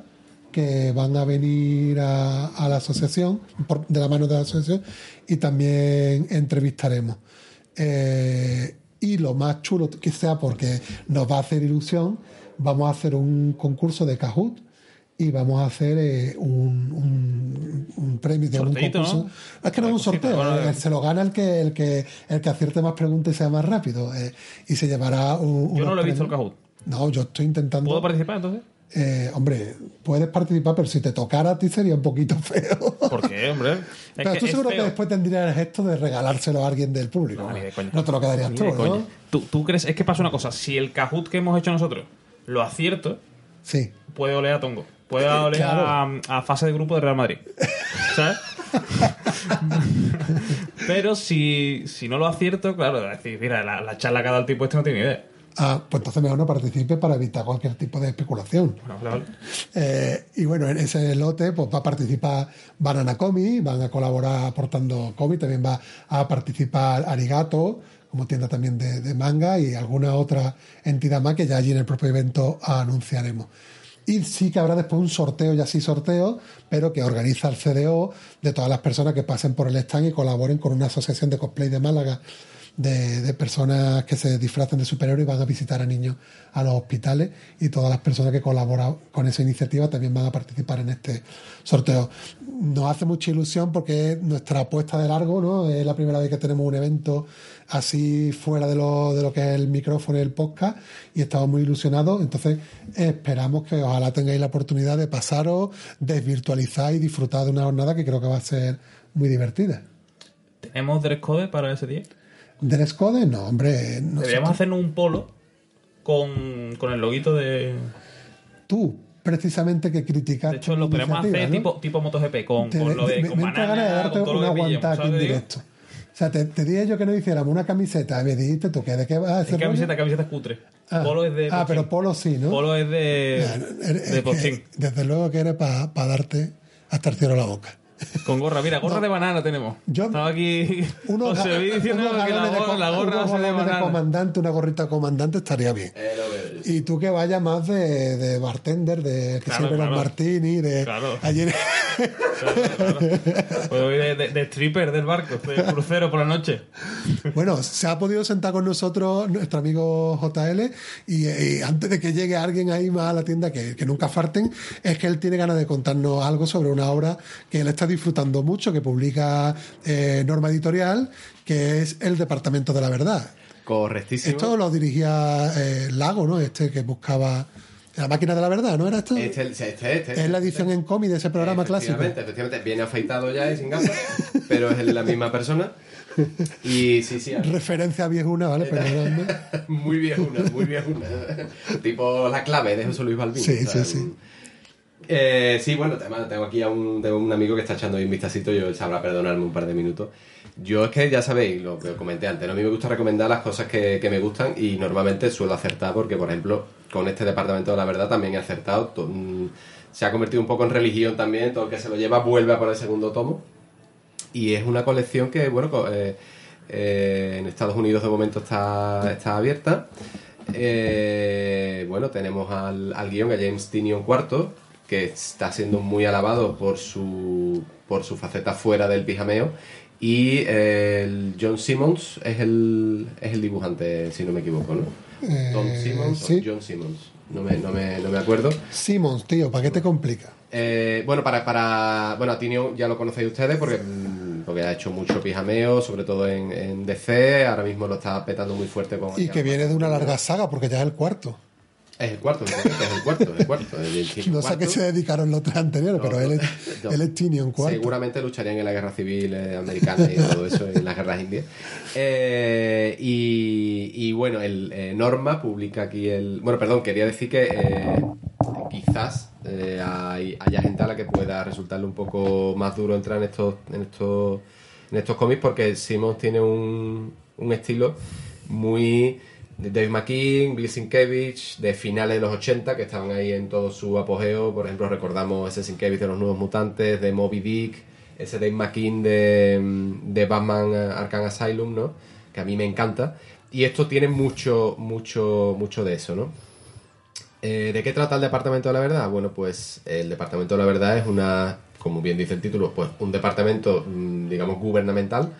que van a venir a, a la asociación, por- de la mano de la asociación, y también entrevistaremos. Eh, y lo más chulo que sea, porque nos va a hacer ilusión, vamos a hacer un concurso de Kahoot y vamos a hacer eh, un, un- un premio de un concurso. ¿no? Es que no es un sorteo, bueno, eh, se lo gana el que, el que, el que acierte más preguntas y sea más rápido. eh, y se llevará un. Yo no lo he visto el premios. Kahoot. No, yo estoy intentando. ¿Puedo participar entonces? Eh, hombre, puedes participar, pero si te tocara a ti sería un poquito feo. ¿Por qué, hombre? Es pero tú seguro que después tendrías el gesto de regalárselo a alguien del público. No, No, ni de coña. No te lo quedarías tú, ¿no? ¿Tú, tú crees? Es que pasa una cosa. Si el Kahoot que hemos hecho nosotros lo acierto, Sí. puede oler a Tongo. Puede oler claro. a, a fase de grupo de Real Madrid. ¿Sabes? Pero si, si no lo acierto, claro, es decir, mira, la, la charla que ha dado el tipo este no tiene ni idea. Ah, pues entonces mejor no participe para evitar cualquier tipo de especulación. Eh, y bueno, en ese lote pues va a participar Banana Comi, van a colaborar aportando cómic, también va a participar Arigato, como tienda también de, de manga, y alguna otra entidad más que ya allí en el propio evento anunciaremos. Y sí que habrá después un sorteo, ya sí sorteo, pero que organiza el CDO de todas las personas que pasen por el stand y colaboren con una asociación de cosplay de Málaga de, personas que se disfrazan de superhéroes y van a visitar a niños a los hospitales y todas las personas que colaboran con esa iniciativa también van a participar en este sorteo. Nos hace mucha ilusión porque es nuestra apuesta de largo, ¿no? Es la primera vez que tenemos un evento así fuera de lo, de lo que es el micrófono y el podcast y estamos muy ilusionados. Entonces esperamos que ojalá tengáis la oportunidad de pasaros, desvirtualizar y disfrutar de una jornada que creo que va a ser muy divertida. ¿Tenemos dress code para ese día? ¿Dress code? No, hombre. nosotros- Deberíamos hacernos un polo con, con el loguito de... tú precisamente que criticaste De hecho, lo podemos hacer ¿no? tipo, tipo MotoGP, con, Te- con lo de me, con me entra ganas de darte con todo un lo que pillemos, aguantaque ¿sabes en directo. O sea, te, te dije yo que nos hiciéramos una camiseta me dijiste tú que de qué vas a Es hacer. camiseta, camiseta es cutre. Ah, Polo es de... ah, pero polo sí, ¿no? Polo es de... Ya, es de que desde luego que eres para darte hasta el cielo la boca. Con gorra, mira, gorra de banana tenemos. Yo- Estaba aquí... Unos, vi diciendo unos que la, de gorra- la gorra unos de de banana. comandante, una gorrita de comandante estaría bien. Eh, lo. Y tú que vayas más de, de bartender, de que Claro, sirve claro. los martini, de Claro. Puedo ir de, de- de stripper del barco, de crucero por la noche. Bueno, se ha podido sentar con nosotros nuestro amigo JL y, y antes de que llegue alguien ahí más a la tienda, que, que nunca farten, es que él tiene ganas de contarnos algo sobre una obra que él está disfrutando mucho, que publica eh, Norma Editorial, que es El Departamento de la Verdad. Correctísimo. Esto lo dirigía eh, Lago, ¿no? Este que buscaba la máquina de la verdad, ¿no era esto? Este, este, este, es la edición en cómic de ese programa clásico. Efectivamente. Viene afeitado ya y sin gafas, pero es la misma persona. Y sí, sí. Referencia viejuna, ¿vale? Perdóname. muy viejuna, muy viejuna. tipo la clave de José Luis Balbín. Sí, sí, sí. Eh, sí, bueno, tengo aquí a un, tengo un amigo que está echando ahí un vistacito, yo sabrá perdonarme un par de minutos. Yo es que ya sabéis lo que comenté antes, ¿no? a mí me gusta recomendar las cosas que, que me gustan y normalmente suelo acertar porque, por ejemplo, con este departamento de la verdad también he acertado. Mm, Se ha convertido un poco en religión también, todo el que se lo lleva vuelve a por el segundo tomo. Y es una colección que, bueno, eh, eh, en Estados Unidos de momento está, está abierta. Eh, bueno, tenemos al, al guion, a James Tinion IV, que está siendo muy alabado por su, por su faceta fuera del pijameo. Y eh, el John Simmons es el, es el dibujante, si no me equivoco, ¿no? Tom Eh, Simmons sí. o John Simmons. No me, no me, no me acuerdo. Simons, tío, ¿para qué te complica? Eh, bueno, para, para. Bueno, a Tinio ya lo conocéis ustedes porque, porque ha hecho mucho pijameo, sobre todo en, en DC, ahora mismo lo está petando muy fuerte con... Y que viene de una larga saga, porque ya es el cuarto. Es el cuarto, es el cuarto, es el cuarto. El no sé a qué se dedicaron los tres anteriores, pero él es, no. él es Tinion cuarto. Seguramente lucharían en la guerra civil eh, americana y todo eso, en las guerras indias. Eh, y, y, bueno, el eh, Norma publica aquí el. Bueno, perdón, quería decir que eh, quizás hay, haya gente a la que pueda resultarle un poco más duro entrar en estos, en estos, en estos cómics porque Simmons tiene un, un estilo muy de Dave McKean, Bill Sienkiewicz, de finales de los 80, que estaban ahí en todo su apogeo. Por ejemplo, recordamos ese Sienkiewicz de los Nuevos Mutantes, de Moby Dick, ese Dave McKean de, de Batman Arkham Asylum, ¿no? Que a mí me encanta. Y esto tiene mucho, mucho, mucho de eso, ¿no? Eh, ¿De qué trata el Departamento de la Verdad? Bueno, pues el Departamento de la Verdad es una, como bien dice el título, pues un departamento, mm, digamos, gubernamental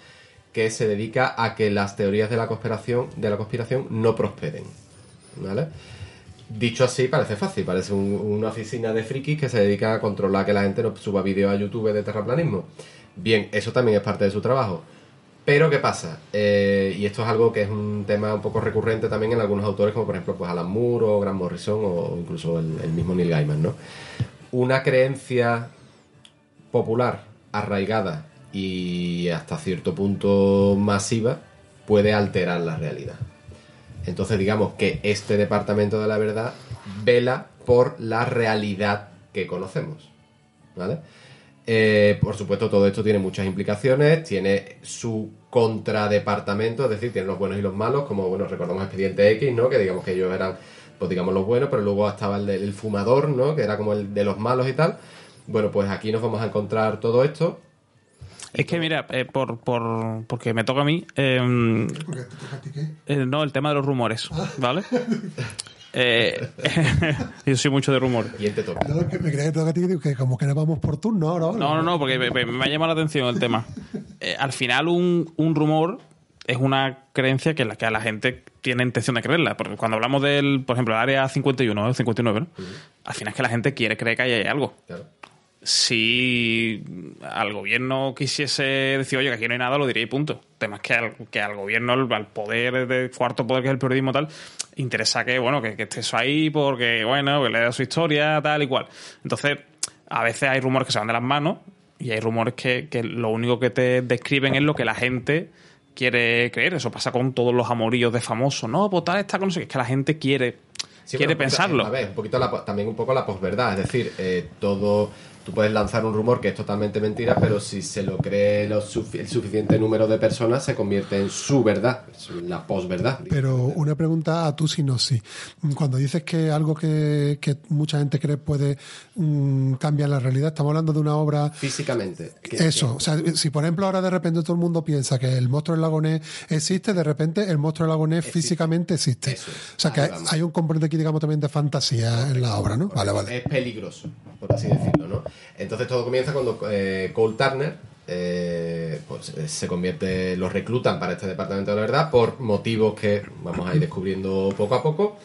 que se dedica a que las teorías de la conspiración, de la conspiración no prosperen. ¿Vale? Dicho así, parece fácil, parece un, una oficina de frikis que se dedica a controlar que la gente no suba vídeos a YouTube de terraplanismo. Bien, eso también es parte de su trabajo. Pero ¿qué pasa? Eh, y esto es algo que es un tema un poco recurrente también en algunos autores, como por ejemplo pues Alan Moore o Grant Morrison o incluso el, el mismo Neil Gaiman, ¿no? Una creencia popular, arraigada y hasta cierto punto masiva puede alterar la realidad. Entonces digamos que este departamento de la verdad vela por la realidad que conocemos. ¿Vale? Eh, por supuesto, todo esto tiene muchas implicaciones, tiene su contradepartamento, es decir, tiene los buenos y los malos, como bueno, recordamos Expediente X, ¿no? Que digamos que ellos eran, pues digamos, los buenos, pero luego estaba el fumador, ¿no? Que era como el de los malos y tal. Bueno, pues aquí nos vamos a encontrar todo esto. Es que mira, eh, por, por, porque me toca a mí. Eh, eh, no, el tema de los rumores, ¿vale? Eh, yo soy mucho de rumores. Y él te toca. No, que me creía que te toca a ti, que como que nos vamos por turno ahora. No, no, no, porque me, me- ha llamado la atención el tema. Eh, al final, un, un rumor es una creencia que la, que a la gente tiene intención de creerla. Porque cuando hablamos del, por ejemplo, el área 51 o 59, ¿no? al final es que la gente quiere creer que hay algo. Claro. Si al gobierno quisiese decir, oye, que aquí no hay nada, lo diría y punto. El tema es que al, que al gobierno, al, poder, de cuarto poder que es el periodismo tal, interesa que, bueno, que, que esté eso ahí porque, bueno, que lea su historia, tal y cual. Entonces, a veces hay rumores que se van de las manos y hay rumores que, que lo único que te describen es lo que la gente quiere creer. Eso pasa con todos los amoríos de famosos. No, pues tal está con no sé qué. Es que la gente quiere, Sí, quiere pensarlo. A ver, un poquito la- también un poco la posverdad, es decir, eh, todo tú puedes lanzar un rumor que es totalmente mentira, pero si se lo cree lo el suficiente número de personas se convierte en su verdad, la posverdad. Pero una pregunta a tú si no sí. Cuando dices que algo que, que mucha gente cree puede mm, cambiar la realidad, estamos hablando de una obra Físicamente. Eso, o sea, si por ejemplo ahora de repente todo el mundo piensa que el monstruo del lago Ness existe, de repente el monstruo del lago Ness físicamente existe. Es. O sea, que hay, hay un componente aquí, digamos, también de fantasía en la obra, ¿no? Vale, vale. Es peligroso, por así decirlo, ¿no? Entonces todo comienza cuando eh, Cole Turner eh, pues, eh, se convierte, los reclutan para este departamento de la verdad por motivos que vamos a ir descubriendo poco a poco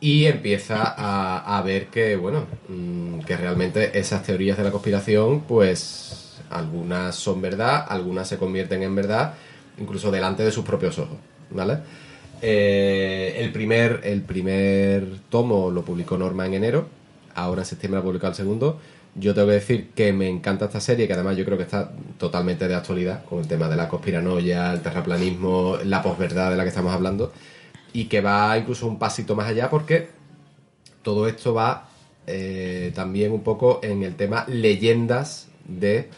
y empieza a, a ver que, bueno, mm, que realmente esas teorías de la conspiración, pues algunas son verdad, algunas se convierten en verdad, incluso delante de sus propios ojos, ¿vale? Eh, el, primer, el primer tomo lo publicó Norma en enero, ahora en septiembre ha publicado el segundo. Yo tengo que decir que me encanta esta serie, que además yo creo que está totalmente de actualidad con el tema de la conspiranoia, el terraplanismo, la posverdad de la que estamos hablando, y que va incluso un pasito más allá porque todo esto va eh, también un poco en el tema leyendas de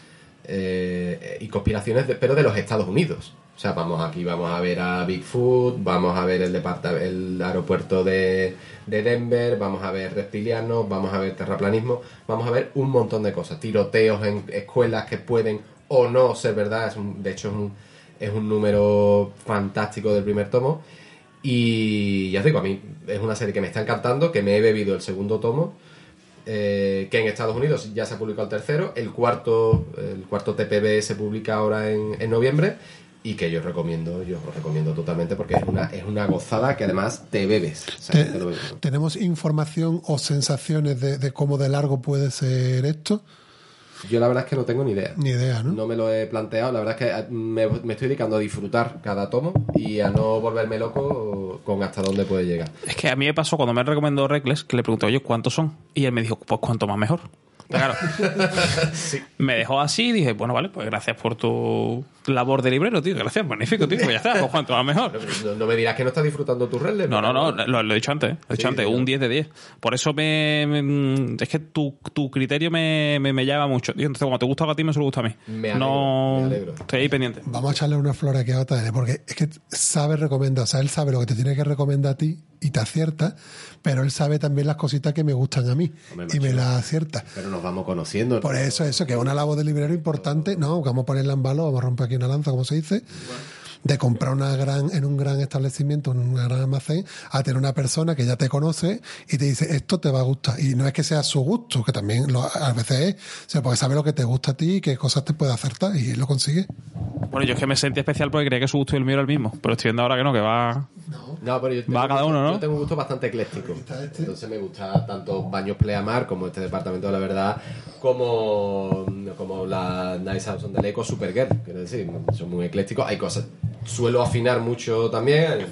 eh, y conspiraciones, de- pero de los Estados Unidos. O sea, vamos aquí, vamos a ver a Bigfoot, vamos a ver el, el aeropuerto de, de Denver, vamos a ver reptilianos, vamos a ver terraplanismo, vamos a ver un montón de cosas. Tiroteos en escuelas que pueden o no ser verdad. Es un- de hecho, es un, es un número fantástico del primer tomo. Y ya os digo, a mí es una serie que me está encantando, que me he bebido el segundo tomo, eh, que en Estados Unidos ya se ha publicado el tercero, el cuarto, el cuarto TPB se publica ahora en, en noviembre y que yo recomiendo, yo os recomiendo totalmente porque es una, es una gozada que además te bebes. o sea, Te- te lo bebes. ¿Tenemos información o sensaciones de, de cómo de largo puede ser esto? Yo la verdad es que no tengo ni idea. Ni idea, ¿no? No me lo he planteado, la verdad es que eh, me, me estoy dedicando a disfrutar cada tomo y a no volverme loco con hasta dónde puede llegar. Es que a mí me pasó cuando me recomendó Reckless que le pregunté, oye, ¿cuántos son? Y él me dijo, pues cuanto más mejor. Claro. Me dejó así y dije, bueno, vale, pues gracias por tu labor de librero, tío. Gracias, magnífico, tío. Pues ya está, pues cuanto más mejor. No, no me dirás que no estás disfrutando tu red. No, no, no, lo, lo he dicho antes, ¿eh? lo he dicho Sí, antes, un ¿no? 10 de 10. Por eso me, me- es que tu, tu criterio me, me, me llama mucho. tío. Entonces, como te gusta a ti, me solo gusta a mí. Me alegro, no, me alegro. estoy ahí pendiente. Vamos a echarle una flor aquí a JL, porque es que sabe recomendar, o sea, él sabe lo que te tiene que recomendar a ti y te acierta, pero él sabe también las cositas que me gustan a mí Hombre, y me las acierta. Pero nos vamos conociendo. Por eso, eso, que es una labor de librero importante, no, vamos a ponerla en valor, vamos a romper aquí una lanza, como se dice, de comprar una gran, en un gran establecimiento, en un gran almacén, a tener una persona que ya te conoce y te dice, esto te va a gustar. Y no es que sea su gusto, que también lo- a veces es, o sea, porque sabe lo que te gusta a ti y qué cosas te puede acertar, y él lo consigue. Bueno, yo es que me sentí especial porque creía que su gusto y el mío era el mismo. Pero estoy viendo ahora que no, que va. No, pero yo tengo, Va cada un gusto- uno, ¿no? yo tengo un gusto bastante ecléctico. Entonces me gusta tanto Baños Pleamar como este Departamento de la Verdad, como, como la Nice House on the Lake o Supergirl. Quiero decir, son muy eclécticos. Hay cosas. Suelo afinar mucho también.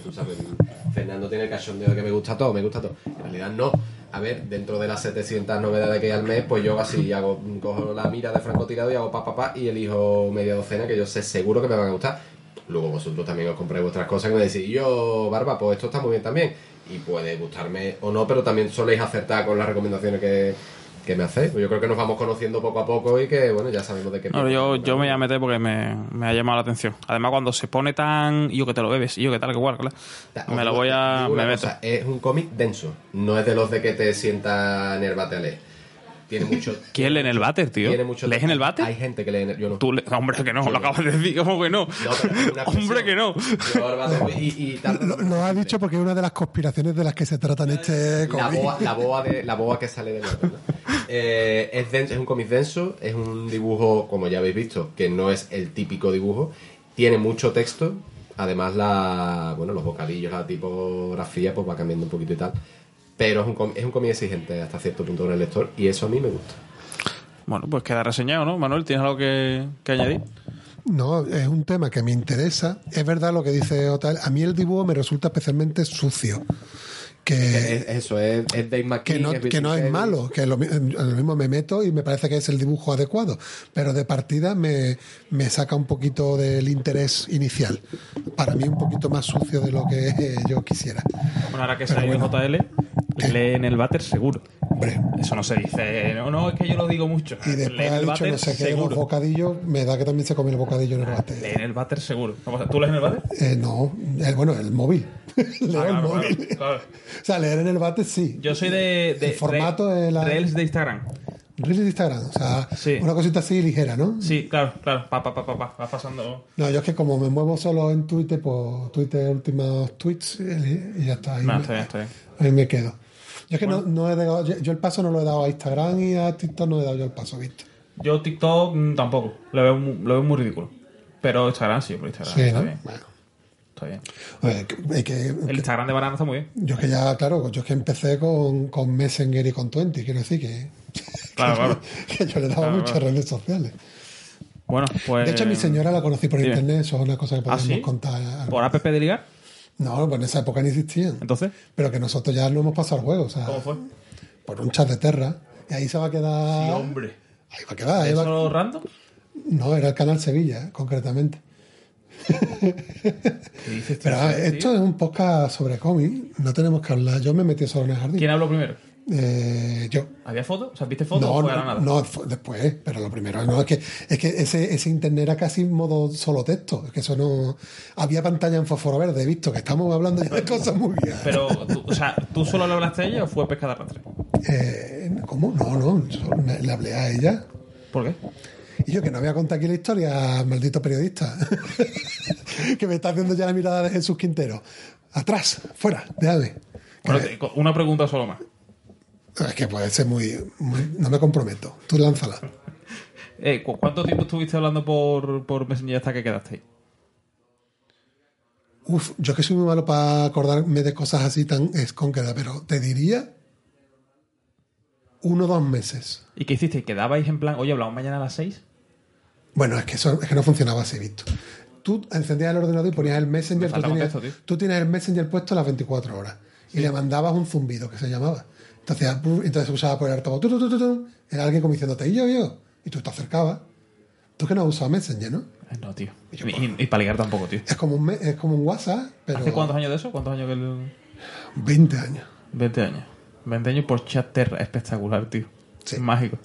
Fernando tiene el cachondeo de que me gusta todo, me gusta todo. En realidad no. A ver, dentro de las 700 novedades que hay al mes, pues yo así hago, cojo la mira de francotirado y hago pa, pa, pa, y elijo media docena que yo sé seguro que me van a gustar. Luego vosotros también os compráis vuestras cosas que me decís, yo, Barba, pues esto está muy bien también. Y puede gustarme o no, pero también soléis acertar con las recomendaciones que, que me hacéis. Pues yo creo que nos vamos conociendo poco a poco y que, bueno, ya sabemos de qué... No, yo, yo me voy a meter porque me, me ha llamado la atención. Además, cuando se pone tan. Yo que te lo bebes, yo que tal, que igual, claro. Me lo voy a. Me meto. cosa, es un cómic denso. No es de los de que te sienta nervate a leer. Tiene mucho... ¿Quién lee en el váter, tío? Tiene mucho ¿Lees en el váter? Hay gente que lee en el... Yo no. Tú le- Hombre, que no, Yo lo no. acabas de decir, ¿cómo que no? Pero Hombre, que no. Y, Lo, lo ha dicho porque es una de las conspiraciones de las que se trata en este la cómic. boa, la boa de la boa que sale de water, ¿no? Eh, es, denso, es un cómic denso es un dibujo como ya habéis visto que no es el típico dibujo tiene mucho texto además la bueno los bocadillos la tipografía pues va cambiando un poquito y tal pero es un es un cómic exigente hasta cierto punto con el lector y eso a mí me gusta Bueno, pues queda reseñado, ¿no? Manuel, ¿tienes algo que, que añadir? No, es un tema que me interesa. Es verdad lo que dice Otal. A mí el dibujo me resulta especialmente sucio. Que, es, eso es, es Dave que McKean no, es que no es malo, que lo, lo mismo me meto y me parece que es el dibujo adecuado, pero de partida me, me saca un poquito del interés inicial. Para mí un poquito más sucio de lo que yo quisiera. Bueno, ahora que se ha ido JL, lee en el váter seguro. Hombre, Eso no se dice, no, no, es que yo lo digo mucho. y después en ha el dicho váter no sé qué de los bocadillos, me da que también se come el bocadillo en el Lee bate. en el váter seguro. ¿Tú lees en el váter? Eh, no, el- bueno, el móvil. Leo Ah, el claro, móvil. claro, claro. O sea, leer en el bate sí. Yo soy de, de El formato de la- Reels de Instagram. Reels de Instagram, o sea, Sí. una cosita así ligera, ¿no? Sí, claro, claro. Pa, pa, pa, pa, pa. Va pasando. No, yo es que como me muevo solo en Twitter, pues Twitter últimos tweets y ya está. Ahí, No, me, está bien, está bien. ahí me quedo. Yo es que no, no he dado, yo, yo el paso no lo he dado a Instagram y a TikTok no he dado yo el paso, ¿viste? Yo TikTok mm, tampoco. Lo veo, lo veo muy ridículo. Pero Instagram sí, por Instagram. Sí, está ¿no? bien. Bueno, Está bien. que- es que, El Instagram de Banana está muy bien. yo es que ya, claro, yo es que empecé con, con Messenger y con Twenty, quiero decir que, Claro, claro. que yo le daba Claro, muchas claro. redes sociales. Bueno, pues. De hecho, a mi señora la conocí por dime. internet, eso es una cosa que ¿Ah, podemos sí? contar. ¿Por app de ligar? No, pues en esa época no existían. Entonces, Pero que nosotros ya no hemos pasado el juego, o sea, ¿cómo fue? por un chat de Terra. Y ahí se va a quedar. hombre. Ahí va a quedar. ahí va- ¿Eso random? No, era el canal Sevilla, eh, concretamente. ¿Qué dices tú, Pero esto es un podcast sobre cómic. No tenemos que hablar. Yo me metí solo en el jardín. ¿Quién habló primero? Eh, yo. ¿Había fotos? O sea, ¿viste fotos No, o fue no, nada? no, después, pero lo primero, no, es que, es que ese, ese internet era casi en modo solo texto, es que eso no, había pantalla en fósforo verde, he visto que estamos hablando de cosas muy bien. Pero, tú- o sea, ¿tú solo le hablaste a ella o fue pescada arrastre? Eh, ¿Cómo? No, no, le hablé a ella. ¿Por qué? Y yo que no voy a contar aquí la historia, maldito periodista, que me está haciendo ya la mirada de Jesús Quintero. Atrás, fuera, déjame. Bueno, una pregunta solo más. Es que puede ser muy, muy- No me comprometo. Tú lánzala. Eh, ¿cu- ¿Cuánto tiempo estuviste hablando por, por Messenger hasta que quedaste ahí? Uf, yo que soy muy malo para acordarme de cosas así tan escónquedas, pero te diría uno o dos meses. ¿Y qué hiciste? ¿Quedabais en plan, oye, hablamos mañana a las 6? Bueno, es que eso es que no funcionaba así, visto. Tú encendías el ordenador y ponías el Messenger. Me Tú tenías, contexto, tú tienes el Messenger puesto a las 24 horas. Y le mandabas un zumbido que se llamaba. Entonces, brr, entonces usaba por el altavoz. Era alguien como diciéndote, y yo, yo. Y tú te acercabas. Tú que no has usado Messenger, ¿no? Eh, No, tío. Y yo, Y, y para ligar tampoco, tío. Es como un, es como un WhatsApp, pero. ¿Hace cuántos años de eso? ¿Cuántos años que el... 20 años. 20 años. 20 años por chat terra. Espectacular, tío. Sí. Mágico.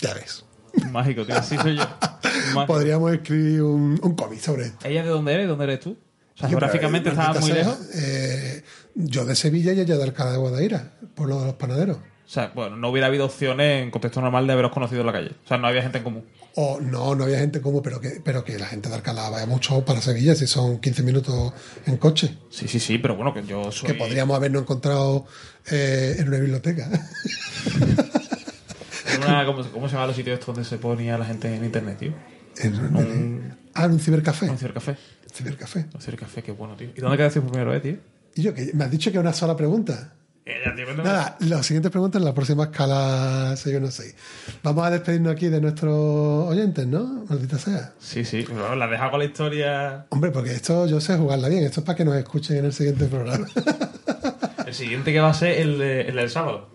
Ya ves. Mágico, tío. Así soy yo. Mágico. Podríamos escribir un, un cómic sobre esto. ¿Ella de dónde eres? ¿Dónde eres tú? O sea, geográficamente eh, estaba muy lejos. eh, yo de Sevilla y ella de Alcalá de Guadaira, pueblo de los panaderos. O sea, bueno, no hubiera habido opciones en contexto normal de haberos conocido en la calle. O sea, no había gente en común. O no, no había gente como, pero que, pero que la gente de Alcalá vaya mucho para Sevilla, si son 15 minutos en coche. Sí, sí, sí, pero bueno, que yo soy... Que podríamos habernos encontrado eh, en una biblioteca. en una- ¿cómo, cómo se llaman los sitios estos donde se ponía la gente en internet, tío? en, en- ah, en un cibercafé. Un cibercafé. Cibercafé. Un cibercafé, qué bueno, tío. ¿Y dónde quedaste por primera vez, tío? Y yo, que me has dicho que una sola pregunta. Eh. Nada, las siguientes preguntas en la próxima escala 616. Vamos a despedirnos aquí de nuestros oyentes, ¿no? Maldita sea. Sí, sí, pero la deja con la historia. Hombre, porque esto yo sé jugarla bien. Esto es para que nos escuchen en el siguiente programa. El siguiente que va a ser el, de- el del sábado.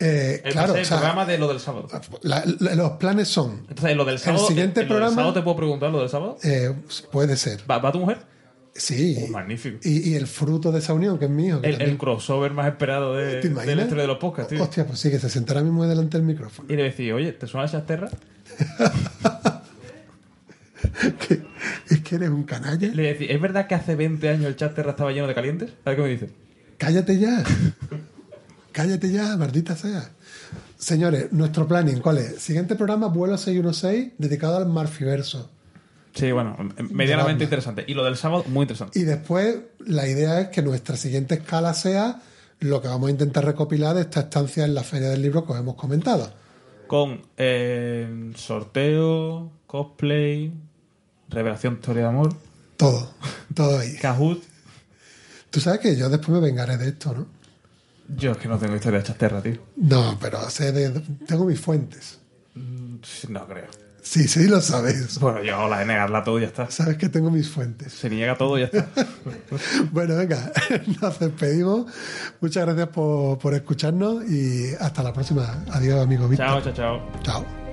Eh, El, claro, o el sea, programa de lo del sábado. la- la- los planes son, Entonces, lo del sábado. siguiente en lo del programa- sábado te puedo preguntar lo del sábado? eh, puede ser, ¿Va, va tu mujer? Sí. Oh, magnífico. Y, y el fruto de esa unión, que es mío. que El, también- el crossover más esperado de, ¿Te de la historia de los podcasts, tío. Hostia, pues sí, que se sentará mismo delante del micrófono. Y le decís, oye, ¿te suena Chasterra? Que- es que eres un canalla. Le decís, ¿es verdad que hace 20 años el Chasterra estaba lleno de calientes? A ver qué me dice. Cállate ya. Cállate ya, maldita sea. Señores, nuestro planning, ¿cuál es? Siguiente programa, vuelo 616, dedicado al Marfiverso. Sí, bueno, medianamente Drama. interesante. Y lo del sábado, muy interesante. Y después, la idea es que nuestra siguiente escala sea lo que vamos a intentar recopilar de esta estancia en la Feria del Libro que os hemos comentado. Con eh, sorteo, cosplay, revelación historia de amor, Todo, todo ahí. Kahoot. Tú sabes que yo después me vengaré de esto, ¿no? Yo es que no tengo historia de Chasterra, tío. No, pero sé de- tengo mis fuentes. No creo. Sí, sí, lo sabes. Bueno, yo la de negarla todo y ya está. Sabes que tengo mis fuentes. Se niega todo y ya está. Bueno, venga, nos despedimos. Muchas gracias por, por escucharnos y hasta la próxima. Adiós, amigo Víctor. chao, chao, chao. Chao.